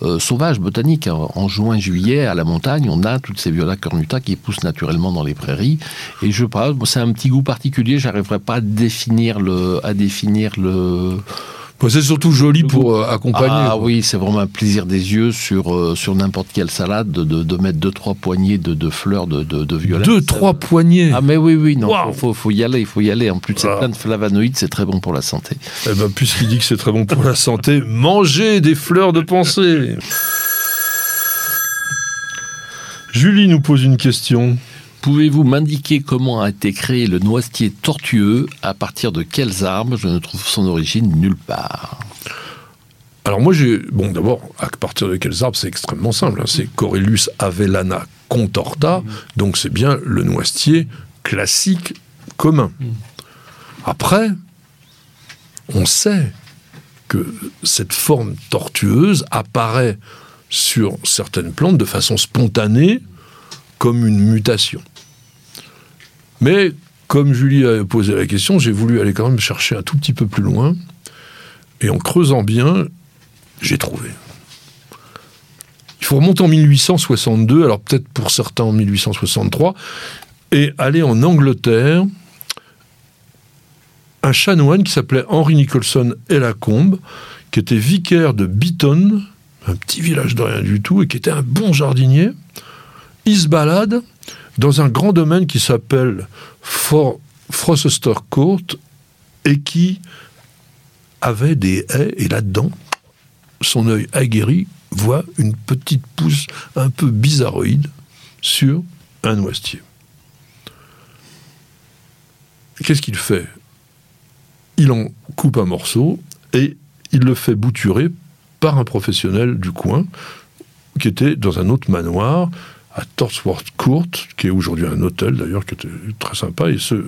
euh, sauvages, botaniques. En juin, juillet, à la montagne, on a toutes ces viola cornuta qui poussent naturellement dans les prairies. Et je pas, c'est un petit goût particulier. J'arriverai pas à définir le, à définir le. Bah, c'est surtout joli pour euh, accompagner. Ah quoi. oui, c'est vraiment un plaisir des yeux sur, euh, sur n'importe quelle salade de, de, de mettre deux, trois poignées de, de fleurs de, de, de violet. Deux, trois poignées. Ah mais oui, oui, non, faut, faut y aller, il faut y aller. En plus, c'est Ah. plein de flavonoïdes, c'est très bon pour la santé. Eh ben, puisqu'il dit que c'est très bon pour la santé, mangez des fleurs de pensée. Julie nous pose une question. Pouvez-vous m'indiquer comment a été créé le noisetier tortueux À partir de quels arbres Je ne trouve son origine nulle part. Alors moi j'ai... Bon d'abord, à partir de quels arbres C'est extrêmement simple. hein. C'est Corylus avellana contorta, donc c'est bien le noisetier classique commun. Après, on sait que cette forme tortueuse apparaît sur certaines plantes de façon spontanée comme une mutation. Mais comme Julie a posé la question, j'ai voulu aller quand même chercher un tout petit peu plus loin. Et en creusant bien, j'ai trouvé. Il faut remonter en 1862, alors peut-être pour certains en 1863, et aller en Angleterre. Un chanoine qui s'appelait Henry Nicholson et Lacombe, qui était vicaire de Beaton, un petit village de rien du tout, et qui était un bon jardinier, il se balade dans un grand domaine qui s'appelle For Frocester Court et qui avait des haies, et là-dedans, son œil aguerri voit une petite pousse un peu bizarroïde sur un noisetier. Qu'est-ce qu'il fait? Il en coupe un morceau et il le fait bouturer par un professionnel du coin qui était dans un autre manoir à Torsworth Court, qui est aujourd'hui un hôtel d'ailleurs, qui était très sympa. Et ce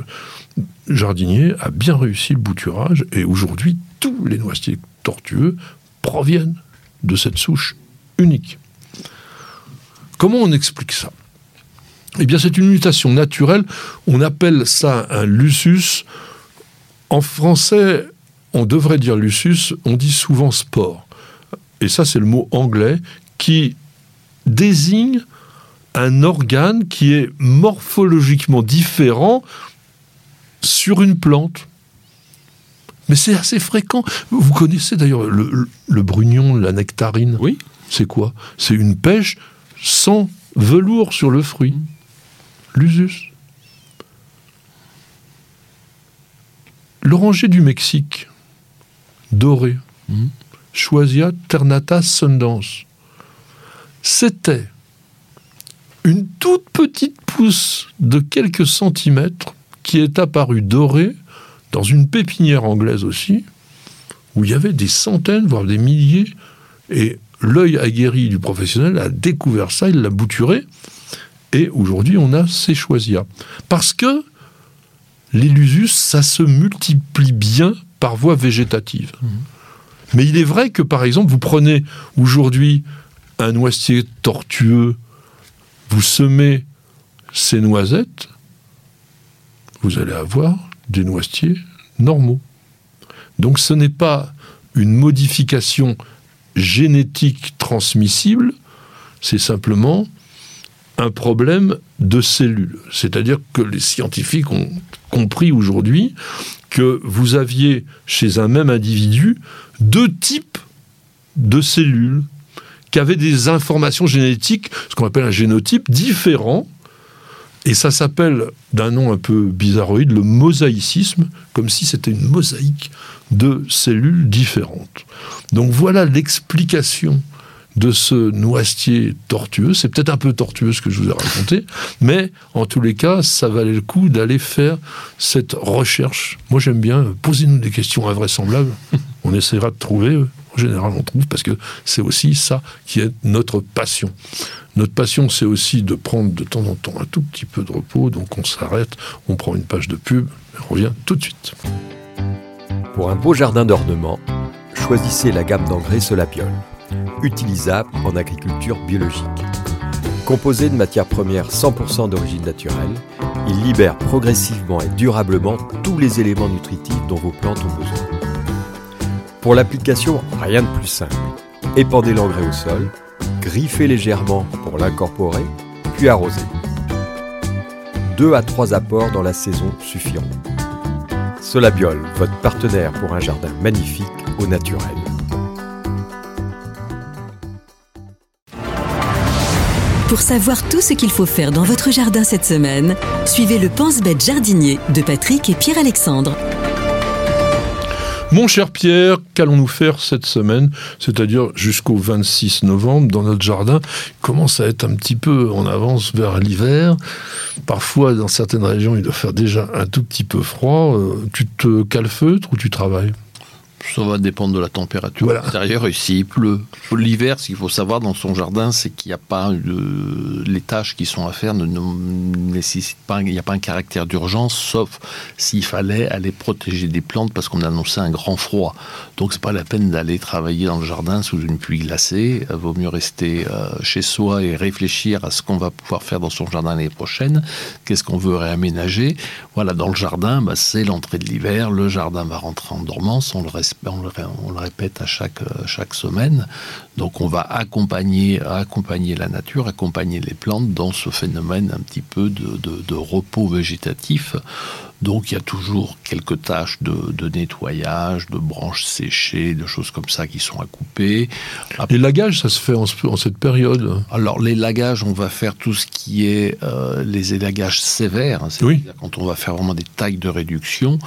jardinier a bien réussi le bouturage. Et aujourd'hui, tous les noisetiers tortueux proviennent de cette souche unique. Comment on explique ça? Eh bien, c'est une mutation naturelle. On appelle ça un lusus. En français, on devrait dire lusus, on dit souvent sport. Et ça, c'est le mot anglais qui désigne un organe qui est morphologiquement différent sur une plante. Mais c'est assez fréquent. Vous connaissez d'ailleurs le, le- le brugnon, la nectarine Oui. C'est quoi C'est une pêche sans velours sur le fruit. L'usus. L'oranger du Mexique, doré, Mhm. Choisia ternata sundance, c'était une toute petite pousse de quelques centimètres qui est apparue dorée dans une pépinière anglaise aussi, où il y avait des centaines, voire des milliers, et l'œil aguerri du professionnel a découvert ça, il l'a bouturé, et aujourd'hui on a ces choisia. Parce que l'illusus, ça se multiplie bien par voie végétative. Mais il est vrai que, par exemple, vous prenez aujourd'hui un noisetier tortueux, vous semez ces noisettes, vous allez avoir des noisetiers normaux. Donc ce n'est pas une modification génétique transmissible, c'est simplement un problème de cellules. C'est-à-dire que les scientifiques ont compris aujourd'hui que vous aviez chez un même individu deux types de cellules qui avaient des informations génétiques, ce qu'on appelle un génotype, différents, Et ça s'appelle, d'un nom un peu bizarroïde, le mosaïcisme, comme si c'était une mosaïque de cellules différentes. Donc voilà l'explication de ce noisetier tortueux. C'est peut-être un peu tortueux ce que je vous ai raconté, mais en tous les cas, ça valait le coup d'aller faire cette recherche. Moi, j'aime bien, posez-nous des questions invraisemblables. On essaiera de trouver, en général, on trouve, parce que c'est aussi ça qui est notre passion. Notre passion, c'est aussi de prendre de temps en temps un tout petit peu de repos, donc on s'arrête, on prend une page de pub, et on revient tout de suite. Pour un beau jardin d'ornement, choisissez la gamme d'engrais Solapiol utilisable en agriculture biologique. Composé de matières premières 100% d'origine naturelle, il libère progressivement et durablement tous les éléments nutritifs dont vos plantes ont besoin. Pour l'application, rien de plus simple. Épandez l'engrais au sol, griffez légèrement pour l'incorporer, puis arrosez. Deux à trois apports dans la saison suffiront. Solabiol, votre partenaire pour un jardin magnifique au naturel. Pour savoir tout ce qu'il faut faire dans votre jardin cette semaine, suivez le Pense-Bête jardinier de Patrick et Pierre-Alexandre. Mon cher Pierre, qu'allons-nous faire cette semaine, c'est-à-dire jusqu'au 26 novembre dans notre jardin? Commence à être un petit peu en avance vers l'hiver. Parfois, dans certaines régions, il doit faire déjà un tout petit peu froid. Euh, tu te calfeutres ou tu travailles? Ça va dépendre de la température voilà. extérieure et s'il pleut. L'hiver, ce qu'il faut savoir dans son jardin, c'est qu'il n'y a pas de... les tâches qui sont à faire ne, nécessitent pas, il n'y a pas un caractère d'urgence, sauf s'il fallait aller protéger des plantes parce qu'on annonçait un grand froid. Donc c'est pas la peine d'aller travailler dans le jardin sous une pluie glacée. Il vaut mieux rester euh, chez soi et réfléchir à ce qu'on va pouvoir faire dans son jardin l'année prochaine. Qu'est-ce qu'on veut réaménager? Voilà, dans le jardin, bah, c'est l'entrée de l'hiver. Le jardin va rentrer en dormance. On le reste on le, répète à chaque, euh, chaque semaine. Donc on va accompagner, accompagner la nature, accompagner les plantes dans ce phénomène un petit peu de repos végétatif donc il y a toujours quelques tâches de, nettoyage, de branches séchées, de choses comme ça qui sont à couper. Les lagages, ça se fait en, cette période Alors les lagages, on va faire tout ce qui est euh, les élagages sévères. Hein, oui. Quand on va faire vraiment des tailles de réduction,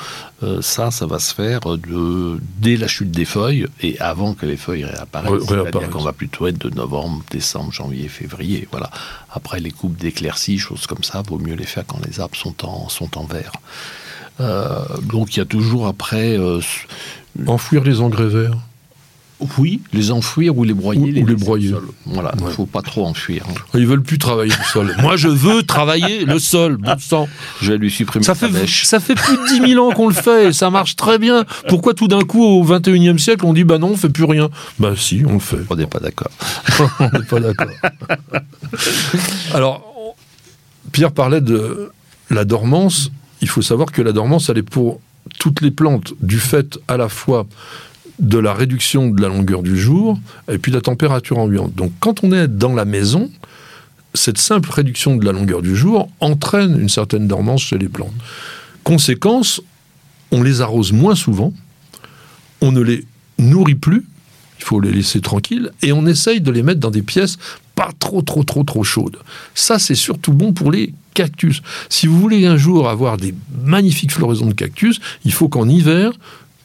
euh, ça, ça va se faire de, dès la chute des feuilles et avant que les feuilles réapparaissent. C'est-à-dire qu'on va plutôt être de novembre, décembre, janvier, février. Voilà. Après les coupes d'éclaircies, choses comme ça, vaut mieux les faire quand les arbres sont en, sont en vert. Euh, donc il y a toujours après... Euh, Enfouir les engrais verts oui, les enfouir ou les broyer. Ou les, les broyer. Voilà, il ne faut pas trop enfuir. Hein. Ils veulent plus travailler le sol. Moi, je veux travailler le sol, bon sang. Je vais lui supprimer ça fait, Ça fait plus de 10 000 ans qu'on le fait et ça marche très bien. Pourquoi tout d'un coup, au 21e siècle, on dit bah non, on fait plus rien? Bah si, on le fait. On n'est pas d'accord. on n'est pas d'accord. Alors, Pierre parlait de la dormance il faut savoir que la dormance, elle est pour toutes les plantes, du fait à la fois de la réduction de la longueur du jour et puis de la température ambiante. Donc quand on est dans la maison, cette simple réduction de la longueur du jour entraîne une certaine dormance chez les plantes. Conséquence, on les arrose moins souvent, on ne les nourrit plus, il faut les laisser tranquilles, et on essaye de les mettre dans des pièces pas trop trop trop trop chaudes. Ça, c'est surtout bon pour les cactus. Si vous voulez un jour avoir des magnifiques floraisons de cactus, il faut qu'en hiver,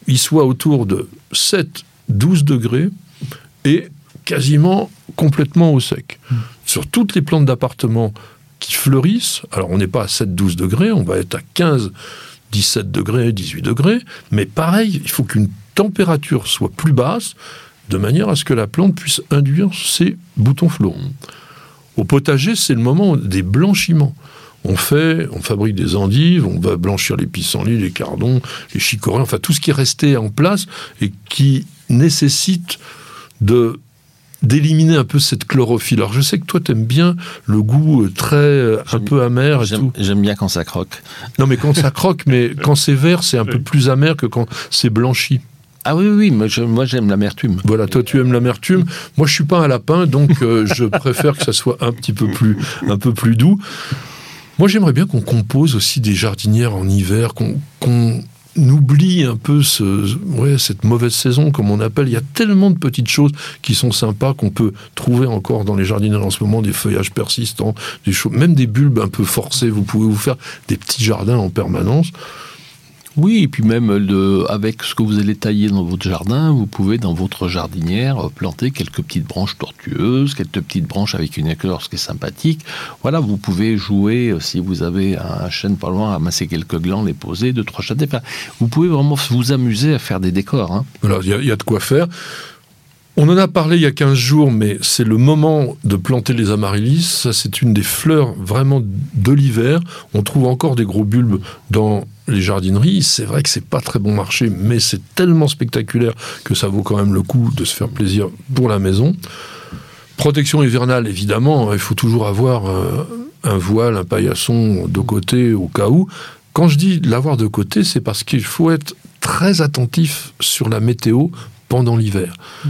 il soit autour de 7-12 degrés et quasiment complètement au sec. Hmm. Sur toutes les plantes d'appartement qui fleurissent, alors on n'est pas à 7-12 degrés, on va être à 15, 17 degrés, 18 degrés, mais pareil, il faut qu'une température soit plus basse de manière à ce que la plante puisse induire ses boutons floraux. Au potager, c'est le moment des blanchiments. On fait, on fabrique des endives, on va blanchir les pissenlits, les cardons, les chicorées, enfin tout ce qui est resté en place et qui nécessite de d'éliminer un peu cette chlorophylle. Alors je sais que toi tu aimes bien le goût euh, très euh, un peu amer et tout. J'aime bien quand ça croque. Non mais quand ça croque, mais quand c'est vert, c'est un peu plus amer que quand c'est blanchi. Ah oui, oui, moi j'aime l'amertume. Voilà, toi tu aimes l'amertume. Moi je suis pas un lapin, donc euh, je préfère que ça soit un petit peu plus, un peu plus doux. Moi j'aimerais bien qu'on compose aussi des jardinières en hiver, qu'on oublie un peu ce, ouais, cette mauvaise saison, comme on appelle. Il y a tellement de petites choses qui sont sympas qu'on peut trouver encore dans les jardiniers en ce moment, des feuillages persistants, des choses, même des bulbes un peu forcés. Vous pouvez vous faire des petits jardins en permanence. Oui, et puis même avec ce que vous allez tailler dans votre jardin, vous pouvez dans votre jardinière planter quelques petites branches tortueuses, quelques petites branches avec une écorce qui est sympathique. Voilà, vous pouvez jouer, euh, si vous avez un chêne pas loin, ramasser quelques glands, les poser, deux, trois châtaignes. Vous pouvez vraiment vous amuser à faire des décors. Hein. Voilà, il y, a de quoi faire. On en a parlé il y a 15 jours, mais c'est le moment de planter les amaryllis. Ça, c'est une des fleurs vraiment de l'hiver. On trouve encore des gros bulbes dans les jardineries. C'est vrai que c'est pas très bon marché, mais c'est tellement spectaculaire que ça vaut quand même le coup de se faire plaisir pour la maison. Protection hivernale, évidemment. Il faut toujours avoir euh, un voile, un paillasson de côté au cas où. Quand je dis l'avoir de côté, c'est parce qu'il faut être très attentif sur la météo pendant l'hiver. Mmh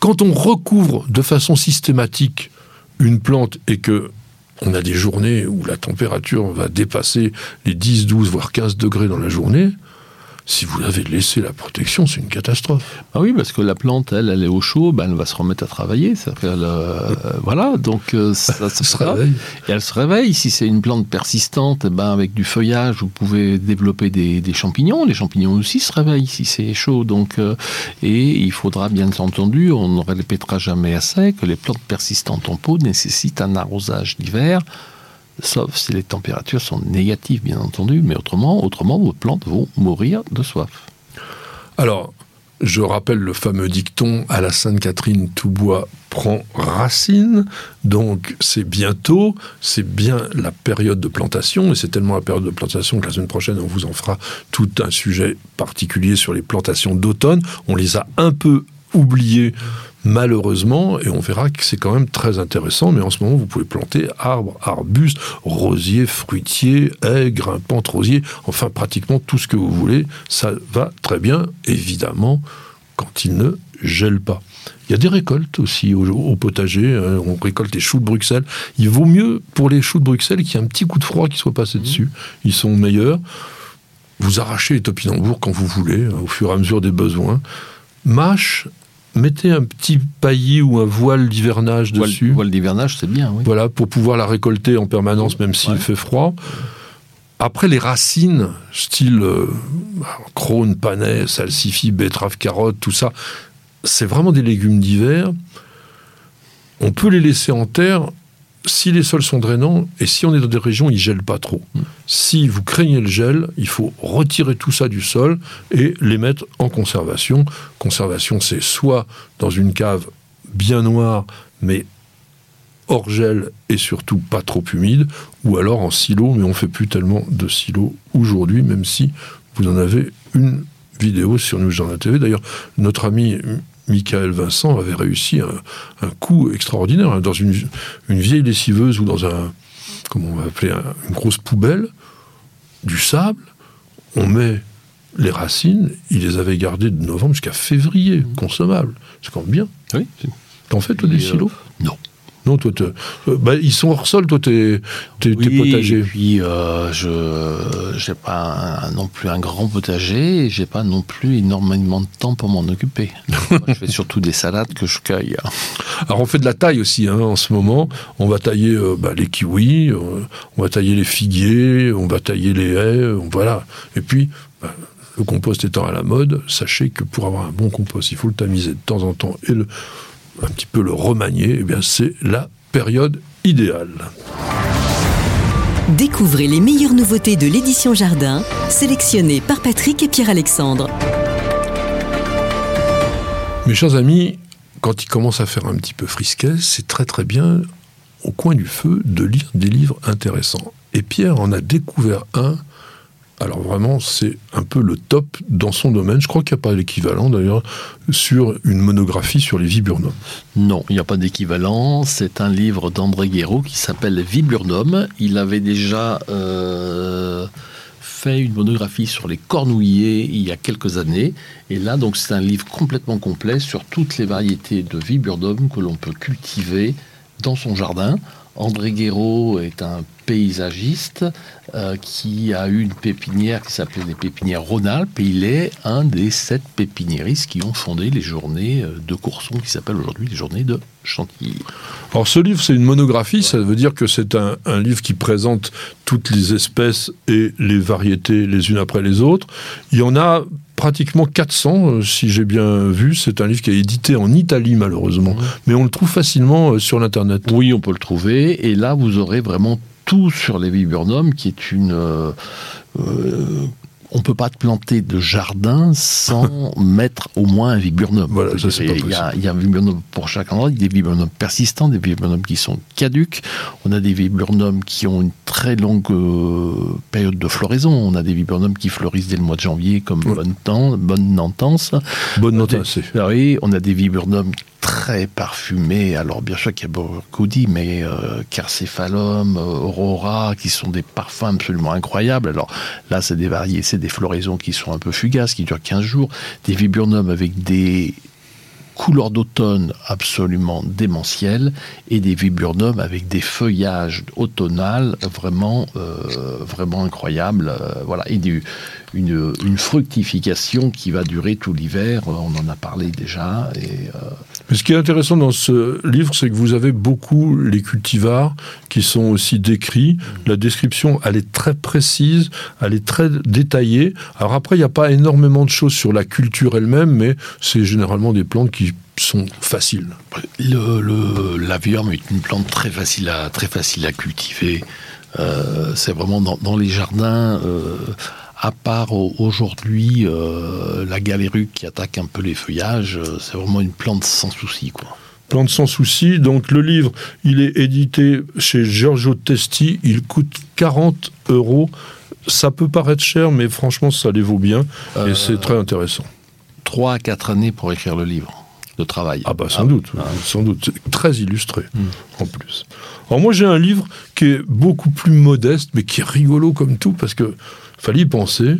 quand on recouvre de façon systématique une plante et que on a des journées où la température va dépasser les 10, 12, voire 15 degrés dans la journée, si vous avez laissé la protection, c'est une catastrophe. Ah oui, parce que la plante, elle, elle est au chaud, ben elle va se remettre à travailler. Fait, euh, voilà, donc euh, ça, se réveille. Et elle se réveille. Si c'est une plante persistante, ben avec du feuillage, vous pouvez développer des, champignons. Les champignons aussi se réveillent si c'est chaud. Donc, euh, et il faudra bien entendu, on ne répétera jamais assez, que les plantes persistantes en pot nécessitent un arrosage d'hiver sauf si les températures sont négatives, bien entendu, mais autrement, autrement vos plantes vont mourir de soif. Alors, je rappelle le fameux dicton à la Sainte-Catherine, tout bois prend racine. Donc c'est bientôt, c'est bien la période de plantation, et c'est tellement la période de plantation que la semaine prochaine, on vous en fera tout un sujet particulier sur les plantations d'automne. On les a un peu oubliées malheureusement, et on verra que c'est quand même très intéressant, mais en ce moment, vous pouvez planter arbres, arbustes, rosiers, fruitiers, haies, grimpantes, rosiers, enfin pratiquement tout ce que vous voulez, ça va très bien, évidemment, quand il ne gèle pas. Il y a des récoltes aussi au, potager, hein, on récolte les choux de Bruxelles. Il vaut mieux pour les choux de Bruxelles qu'il y ait un petit coup de froid qui soit passé mmh. dessus, ils sont meilleurs. Vous arrachez les topinambours quand vous voulez, hein, au fur et à mesure des besoins. Mâche, mettez un petit paillis ou un voile d'hivernage dessus. Voile d'hivernage, c'est bien, oui. Voilà, pour pouvoir la récolter en permanence, même s'il fait froid. Après, les racines, style euh, crône, panais, salsifis, betterave, carotte, tout ça, c'est vraiment des légumes d'hiver. On peut les laisser en terre si les sols sont drainants et si on est dans des régions où ils ne gèlent pas trop. Mm. Si vous craignez le gel, il faut retirer tout ça du sol et les mettre en conservation. Conservation, c'est soit dans une cave bien noire, mais hors gel et surtout pas trop humide, ou alors en silo, mais on fait plus tellement de silo aujourd'hui, même si vous en avez une vidéo sur News Journal TV. D'ailleurs, notre ami Michael Vincent avait réussi un, coup extraordinaire hein, dans une, vieille lessiveuse ou dans un, comment on va appeler, une grosse poubelle, du sable, on met les racines, il les avait gardées de novembre jusqu'à février, mmh. consommables. C'est quand même bien. Oui. T'en fais, toi, des silos Non. Non, toi, euh, bah, ils sont hors sol, toi, tes, tes, potagers. Et puis, euh, je n'ai pas non plus un grand potager, et j'ai pas non plus énormément de temps pour m'en occuper. je fais surtout des salades que je cueille. Alors, on fait de la taille aussi, hein, en ce moment. On va tailler euh, bah, les kiwis, on va tailler les figuiers, on va tailler les haies, voilà. Et puis, bah, le compost étant à la mode, sachez que pour avoir un bon compost, il faut le tamiser de temps en temps et le un petit peu le remanier, eh bien c'est la période idéale. Découvrez les meilleures nouveautés de l'édition Jardin, sélectionnées par Patrick et Pierre-Alexandre. Mes chers amis, quand il commence à faire un petit peu frisquet, c'est très très bien, au coin du feu, de lire des livres intéressants. Et Pierre en a découvert un alors vraiment, c'est un peu le top dans son domaine. Je crois qu'il n'y a pas d'équivalent d'ailleurs sur une monographie sur les viburnums. Non, il n'y a pas d'équivalent. C'est un livre d'André Guéraud qui s'appelle Viburnum. Il avait déjà euh, fait une monographie sur les cornouillers il y a quelques années. Et là, donc, c'est un livre complètement complet sur toutes les variétés de viburnum que l'on peut cultiver dans son jardin André Guéraud est un paysagiste euh, qui a eu une pépinière qui s'appelait les pépinières Rhône-Alpes et il est un des sept pépiniéristes qui ont fondé les journées euh, de Courson qui s'appellent aujourd'hui les journées de Chantilly. Alors ce livre c'est une monographie, ça veut dire que c'est un, un, livre qui présente toutes les espèces et les variétés les unes après les autres. Il y en a pratiquement 400, euh, si j'ai bien vu. C'est un livre qui est édité en Italie, malheureusement. Mais on le trouve facilement sur l'Internet. Oui, on peut le trouver. Et là, vous aurez vraiment tout sur les viburnums, qui est une... Euh, euh, on ne peut pas te planter de jardin sans mettre au moins un viburnum. Voilà, ça, il, y a, il y a un viburnum pour chaque endroit, des viburnums persistants, des viburnums qui sont caduques. On a des viburnums qui ont une très longue euh, période de floraison. On a des viburnums qui fleurissent dès le mois de janvier, comme ouais. bonne, temps, bonne Nantance. Bonne Nantance. Oui, on a des viburnums très parfumé. Alors bien sûr qu'il y a beaucoup mais euh, Carcéphalum, Aurora, qui sont des parfums absolument incroyables. Alors là, c'est des variés, c'est des floraisons qui sont un peu fugaces, qui durent 15 jours. Des viburnums avec des couleurs d'automne absolument démentielles et des viburnums avec des feuillages automnales vraiment, euh, vraiment incroyables. Euh, voilà, et du, une, une, fructification qui va durer tout l'hiver. On en a parlé déjà. Et, euh... Mais ce qui est intéressant dans ce livre, c'est que vous avez beaucoup les cultivars qui sont aussi décrits. La description, elle est très précise, elle est très détaillée. Alors après, il n'y a pas énormément de choses sur la culture elle-même, mais c'est généralement des plantes qui sont faciles. Le, le, l'avium est une plante très facile à, très facile à cultiver. Euh, c'est vraiment dans, dans les jardins. Euh, à part aujourd'hui euh, la galéruque qui attaque un peu les feuillages, euh, c'est vraiment une plante sans souci, quoi. Plante sans souci. Donc le livre, il est édité chez Giorgio Testi. Il coûte 40 euros. Ça peut paraître cher, mais franchement, ça les vaut bien. Euh, et c'est très intéressant. 3 à 4 années pour écrire le livre de travail. Ah bah sans ah, doute, ah. sans doute. Très illustré, mmh. en plus. Alors moi j'ai un livre qui est beaucoup plus modeste, mais qui est rigolo comme tout, parce que fallait y penser.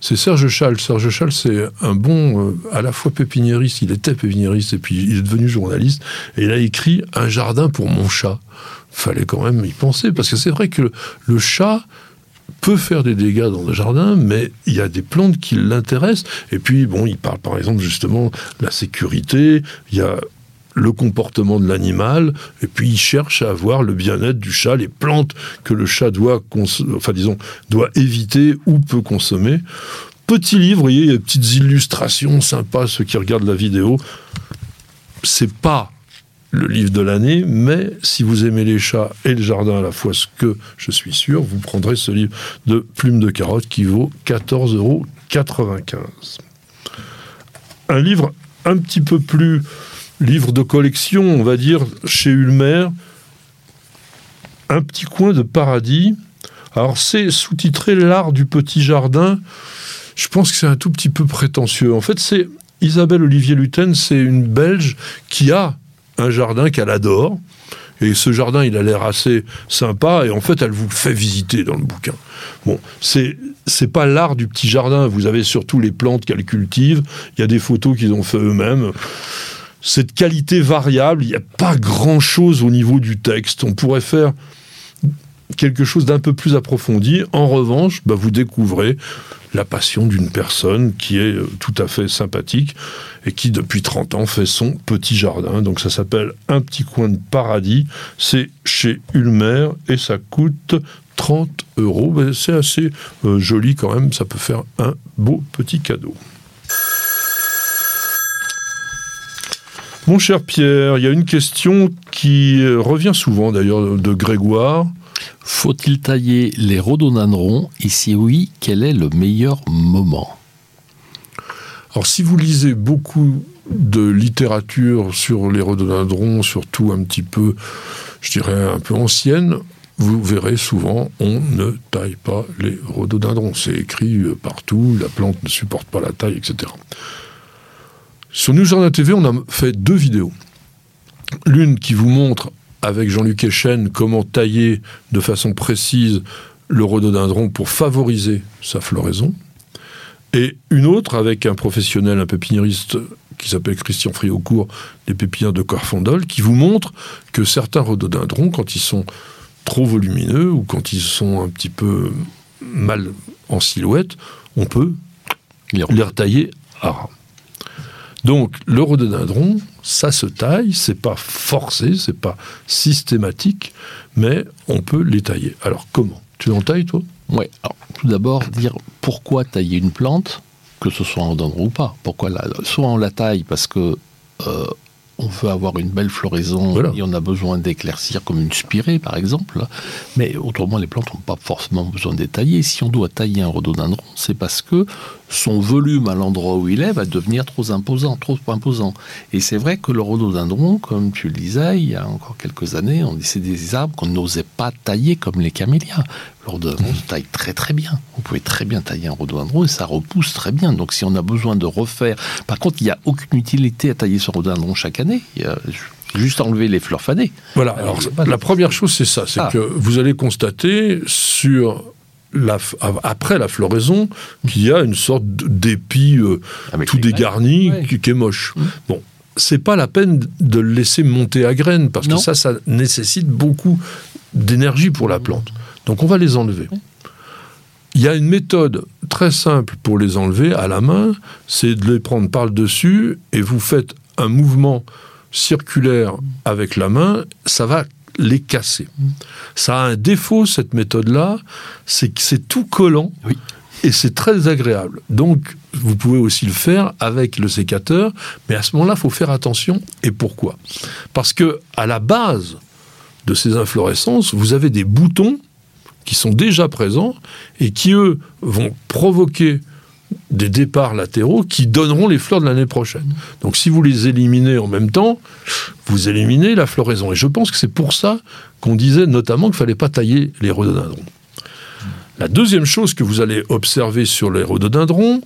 C'est Serge Chal. Serge Chal, c'est un bon, euh, à la fois pépiniériste, il était pépiniériste et puis il est devenu journaliste. Et il a écrit Un jardin pour mon chat. Fallait quand même y penser, parce que c'est vrai que le, chat peut faire des dégâts dans le jardin, mais il y a des plantes qui l'intéressent. Et puis, bon, il parle par exemple justement de la sécurité, il y a le comportement de l'animal, et puis il cherche à avoir le bien-être du chat, les plantes que le chat doit, enfin disons, doit éviter ou peut consommer. Petit livre, il y a des petites illustrations sympas, ceux qui regardent la vidéo. C'est pas le livre de l'année, mais si vous aimez les chats et le jardin à la fois, ce que je suis sûr, vous prendrez ce livre de Plume de carotte qui vaut 14,95 euros. Un livre un petit peu plus livre de collection, on va dire, chez Ulmer, un petit coin de paradis. Alors c'est sous-titré L'art du petit jardin. Je pense que c'est un tout petit peu prétentieux. En fait, c'est Isabelle Olivier Luten, c'est une Belge qui a un jardin qu'elle adore. Et ce jardin, il a l'air assez sympa, et en fait, elle vous le fait visiter dans le bouquin. Bon, c'est c'est pas l'art du petit jardin. Vous avez surtout les plantes qu'elle cultive. Il y a des photos qu'ils ont fait eux-mêmes cette qualité variable, il n'y a pas grand-chose au niveau du texte. On pourrait faire quelque chose d'un peu plus approfondi. En revanche, bah, vous découvrez la passion d'une personne qui est euh, tout à fait sympathique et qui depuis 30 ans fait son petit jardin. Donc ça s'appelle Un petit coin de paradis. C'est chez Ulmer et ça coûte 30 euros. C'est assez euh, joli quand même. Ça peut faire un beau petit cadeau. Mon cher Pierre, il y a une question qui revient souvent d'ailleurs de Grégoire. Faut-il tailler les rhododendrons? Et si oui, quel est le meilleur moment? Alors si vous lisez beaucoup de littérature sur les rhododendrons, surtout un petit peu, je dirais un peu ancienne, vous verrez souvent, on ne taille pas les rhododendrons. C'est écrit partout, la plante ne supporte pas la taille, etc. Sur New Jardin TV, on a fait deux vidéos. L'une qui vous montre avec Jean-Luc Echen comment tailler de façon précise le rhododendron pour favoriser sa floraison. Et une autre avec un professionnel, un pépiniériste qui s'appelle Christian Friaucourt, des pépinières de Corfondol, qui vous montre que certains rhododendrons, quand ils sont trop volumineux ou quand ils sont un petit peu mal en silhouette, on peut les retailler à ras. Donc le rhododendron, ça se taille, c'est pas forcé, c'est pas systématique, mais on peut les tailler. Alors comment? Tu en tailles toi? Oui. Tout d'abord, dire pourquoi tailler une plante, que ce soit en rhododendron ou pas. Pourquoi la, Soit on la taille parce que euh, on veut avoir une belle floraison et on a besoin d'éclaircir comme une spirée par exemple. Mais autrement, les plantes n'ont pas forcément besoin d'être taillées. Si on doit tailler un rhododendron, c'est parce que son volume à l'endroit où il est va devenir trop imposant, trop imposant. Et c'est vrai que le rhododendron, comme tu le disais, il y a encore quelques années, on disait des arbres qu'on n'osait pas tailler comme les camélias. Le rhododendron se taille très très bien. Vous pouvez très bien tailler un rhododendron et ça repousse très bien. Donc si on a besoin de refaire... Par contre, il n'y a aucune utilité à tailler ce rhododendron chaque année. Il y a juste enlever les fleurs fanées. Voilà, alors, la première chose c'est ça, c'est ah. que vous allez constater sur après la floraison, qu'il y a une sorte d'épi euh, tout dégarni qui, est moche. Mmh. Bon, c'est pas la peine de le laisser monter à graines parce que ça, ça nécessite beaucoup d'énergie pour la plante. Donc on va les enlever. Il y a une méthode très simple pour les enlever à la main, c'est de les prendre par le dessus et vous faites un mouvement circulaire avec la main, ça va les casser. Ça a un défaut, cette méthode-là, c'est que c'est tout collant. Et c'est très agréable. Donc, vous pouvez aussi le faire avec le sécateur, mais à ce moment-là, il faut faire attention. Et pourquoi Parce que à la base de ces inflorescences, vous avez des boutons qui sont déjà présents et qui, eux, vont provoquer des départs latéraux qui donneront les fleurs de l'année prochaine. Donc si vous les éliminez en même temps, vous éliminez la floraison. Et je pense que c'est pour ça qu'on disait notamment qu'il ne fallait pas tailler les rhododendrons. La deuxième chose que vous allez observer sur les rhododendrons,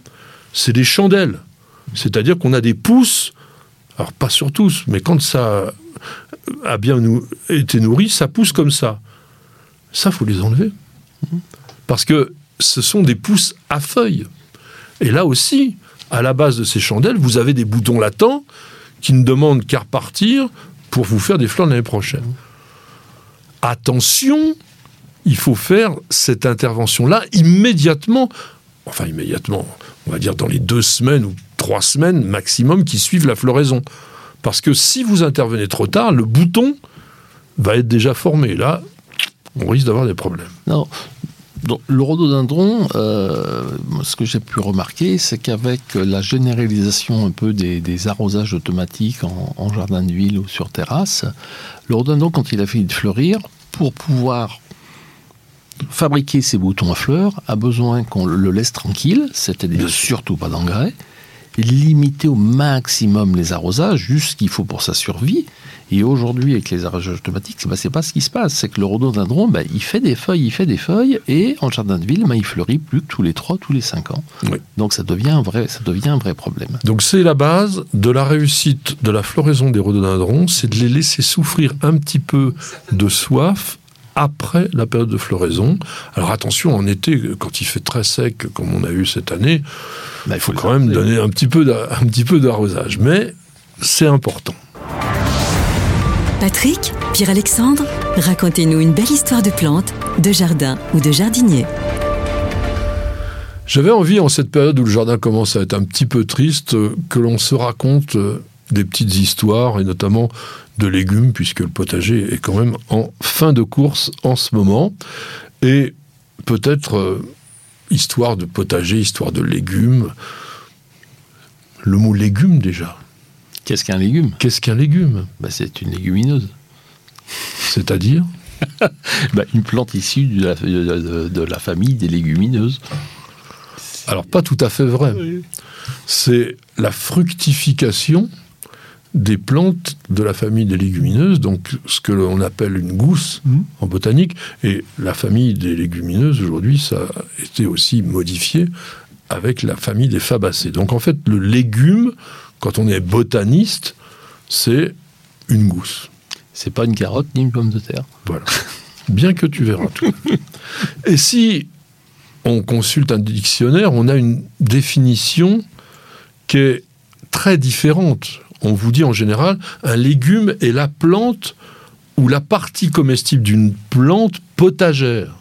c'est des chandelles. C'est-à-dire qu'on a des pousses, alors pas sur tous, mais quand ça a bien été nourri, ça pousse comme ça. Ça, faut les enlever. Parce que ce sont des pousses à feuilles. Et là aussi, à la base de ces chandelles, vous avez des boutons latents qui ne demandent qu'à repartir pour vous faire des fleurs l'année prochaine. Attention, il faut faire cette intervention-là immédiatement, enfin immédiatement, on va dire dans les deux semaines ou trois semaines maximum qui suivent la floraison. Parce que si vous intervenez trop tard, le bouton va être déjà formé. Là, on risque d'avoir des problèmes. Non, donc, le rhododendron, euh, ce que j'ai pu remarquer, c'est qu'avec la généralisation un peu des, arrosages automatiques en, jardin de ville ou sur terrasse, le rhododendron, quand il a fini de fleurir, pour pouvoir fabriquer ses boutons à fleurs, a besoin qu'on le laisse tranquille, c'est-à-dire surtout pas d'engrais, limiter au maximum les arrosages, juste ce qu'il faut pour sa survie. Et aujourd'hui, avec les arrosages automatiques, c'est pas ce qui se passe. C'est que le rhododendron, ben, il fait des feuilles, il fait des feuilles, et en jardin de ville, ben, il fleurit plus que tous les 3, tous les 5 ans. Donc ça devient, un vrai, ça devient un vrai problème. Donc c'est la base de la réussite de la floraison des rhododendrons, c'est de les laisser souffrir un petit peu de soif après la période de floraison. Alors attention, en été, quand il fait très sec, comme on a eu cette année, bah, il faut quand même donner un petit peu d'arrosage. Mais c'est important. Patrick, Pierre-Alexandre, racontez-nous une belle histoire de plantes, de jardin ou de jardinier. J'avais envie, en cette période où le jardin commence à être un petit peu triste, que l'on se raconte euh, des petites histoires, et notamment de légumes, puisque le potager est quand même en fin de course en ce moment. Et peut-être euh, histoire de potager, histoire de légumes. Le mot légume déjà. Qu'est-ce qu'un légume? Qu'est-ce qu'un légume? Bah, C'est une légumineuse. C'est-à-dire? Bah, Une plante issue de la, de la, famille des légumineuses. Alors pas tout à fait vrai. C'est la fructification des plantes de la famille des légumineuses, donc ce que l'on appelle une gousse mmh. en botanique. Et la famille des légumineuses, aujourd'hui, ça a été aussi modifié avec la famille des fabacées. Donc en fait, le légume, quand on est botaniste, c'est une gousse. C'est pas une carotte ni une pomme de terre. Voilà. Bien que tu verras tout. Et si on consulte un dictionnaire, on a une définition qui est très différentes. On vous dit en général, un légume est la plante ou la partie comestible d'une plante potagère.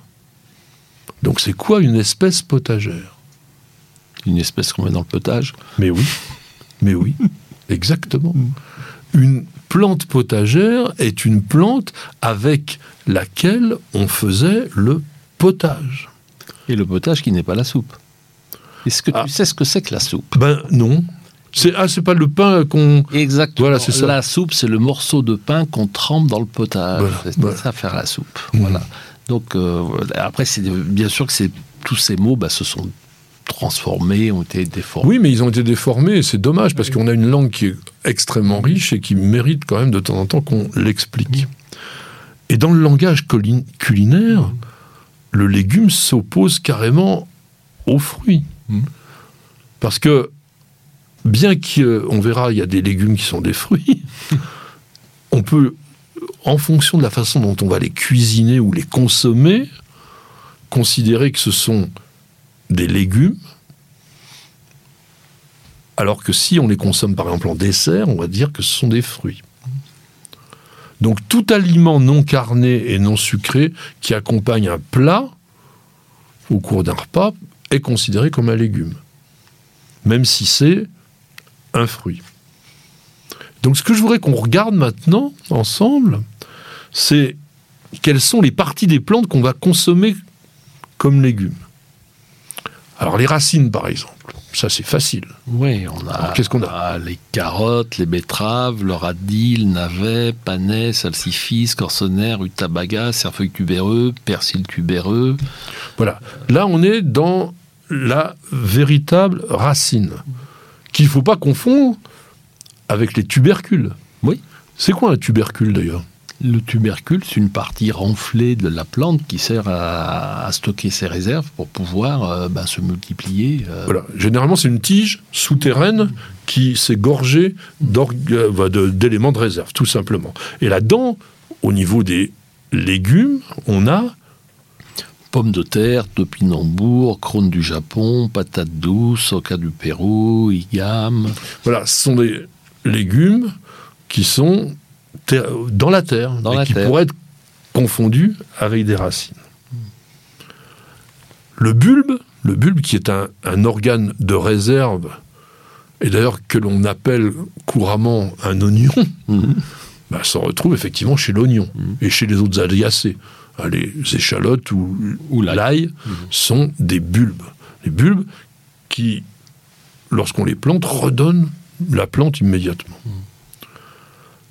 Donc c'est quoi une espèce potagère? Une espèce qu'on met dans le potage? Mais oui, mais oui, exactement. Une plante potagère est une plante avec laquelle on faisait le potage. Et le potage qui n'est pas la soupe. Est-ce que Ah. tu sais ce que c'est que la soupe? Ben non. C'est ah, c'est pas le pain qu'on. Exactement. Voilà, c'est ça. La soupe, c'est le morceau de pain qu'on trempe dans le potage. Voilà, c'est voilà. ça faire la soupe. Mhm. Voilà. Donc euh, après, c'est bien sûr que c'est tous ces mots bah, se sont transformés, ont été déformés. Oui, mais ils ont été déformés c'est dommage parce qu'on a une langue qui est extrêmement riche et qui mérite quand même de temps en temps qu'on l'explique. Et dans le langage culi- culinaire, le légume s'oppose carrément au fruit. Mhm. Parce que, bien qu'on verra, il y a des légumes qui sont des fruits, on peut, en fonction de la façon dont on va les cuisiner ou les consommer, considérer que ce sont des légumes, alors que si on les consomme par exemple en dessert, on va dire que ce sont des fruits. Donc tout aliment non carné et non sucré qui accompagne un plat au cours d'un repas est considéré comme un légume, même si c'est un fruit. Donc ce que je voudrais qu'on regarde maintenant ensemble, c'est quelles sont les parties des plantes qu'on va consommer comme légumes. Alors les racines par exemple, ça c'est facile. Oui, on a, qu'est-ce qu'on a? Les carottes, les betteraves, le radis, le navet, panais, salsifis, corsener, rutabaga, cerfeuil tubéreux, persil tubéreux. Voilà. Là, on est dans la véritable racine, qu'il ne faut pas confondre avec les tubercules. Oui. C'est quoi un tubercule d'ailleurs? Le tubercule, c'est une partie renflée de la plante qui sert à, à stocker ses réserves pour pouvoir euh, bah, se multiplier. euh, Voilà. Généralement, c'est une tige souterraine qui s'est gorgée euh, bah, d'éléments de réserve, tout simplement. Et là-dedans, au niveau des légumes, on a Pommes de terre, topinambour, crône du Japon, patates douces, oca du Pérou, igam. Voilà, ce sont des légumes qui sont dans la terre, Dans et la qui terre. pourraient être confondus avec des racines. Le bulbe, le bulbe qui est un, un organe de réserve, et d'ailleurs que l'on appelle couramment un oignon, bah, s'en retrouve effectivement chez l'oignon Mhm. et chez les autres aliacées. Les échalotes ou, Ou l'ail. l'ail sont des bulbes. Les bulbes qui, lorsqu'on les plante, redonnent la plante immédiatement.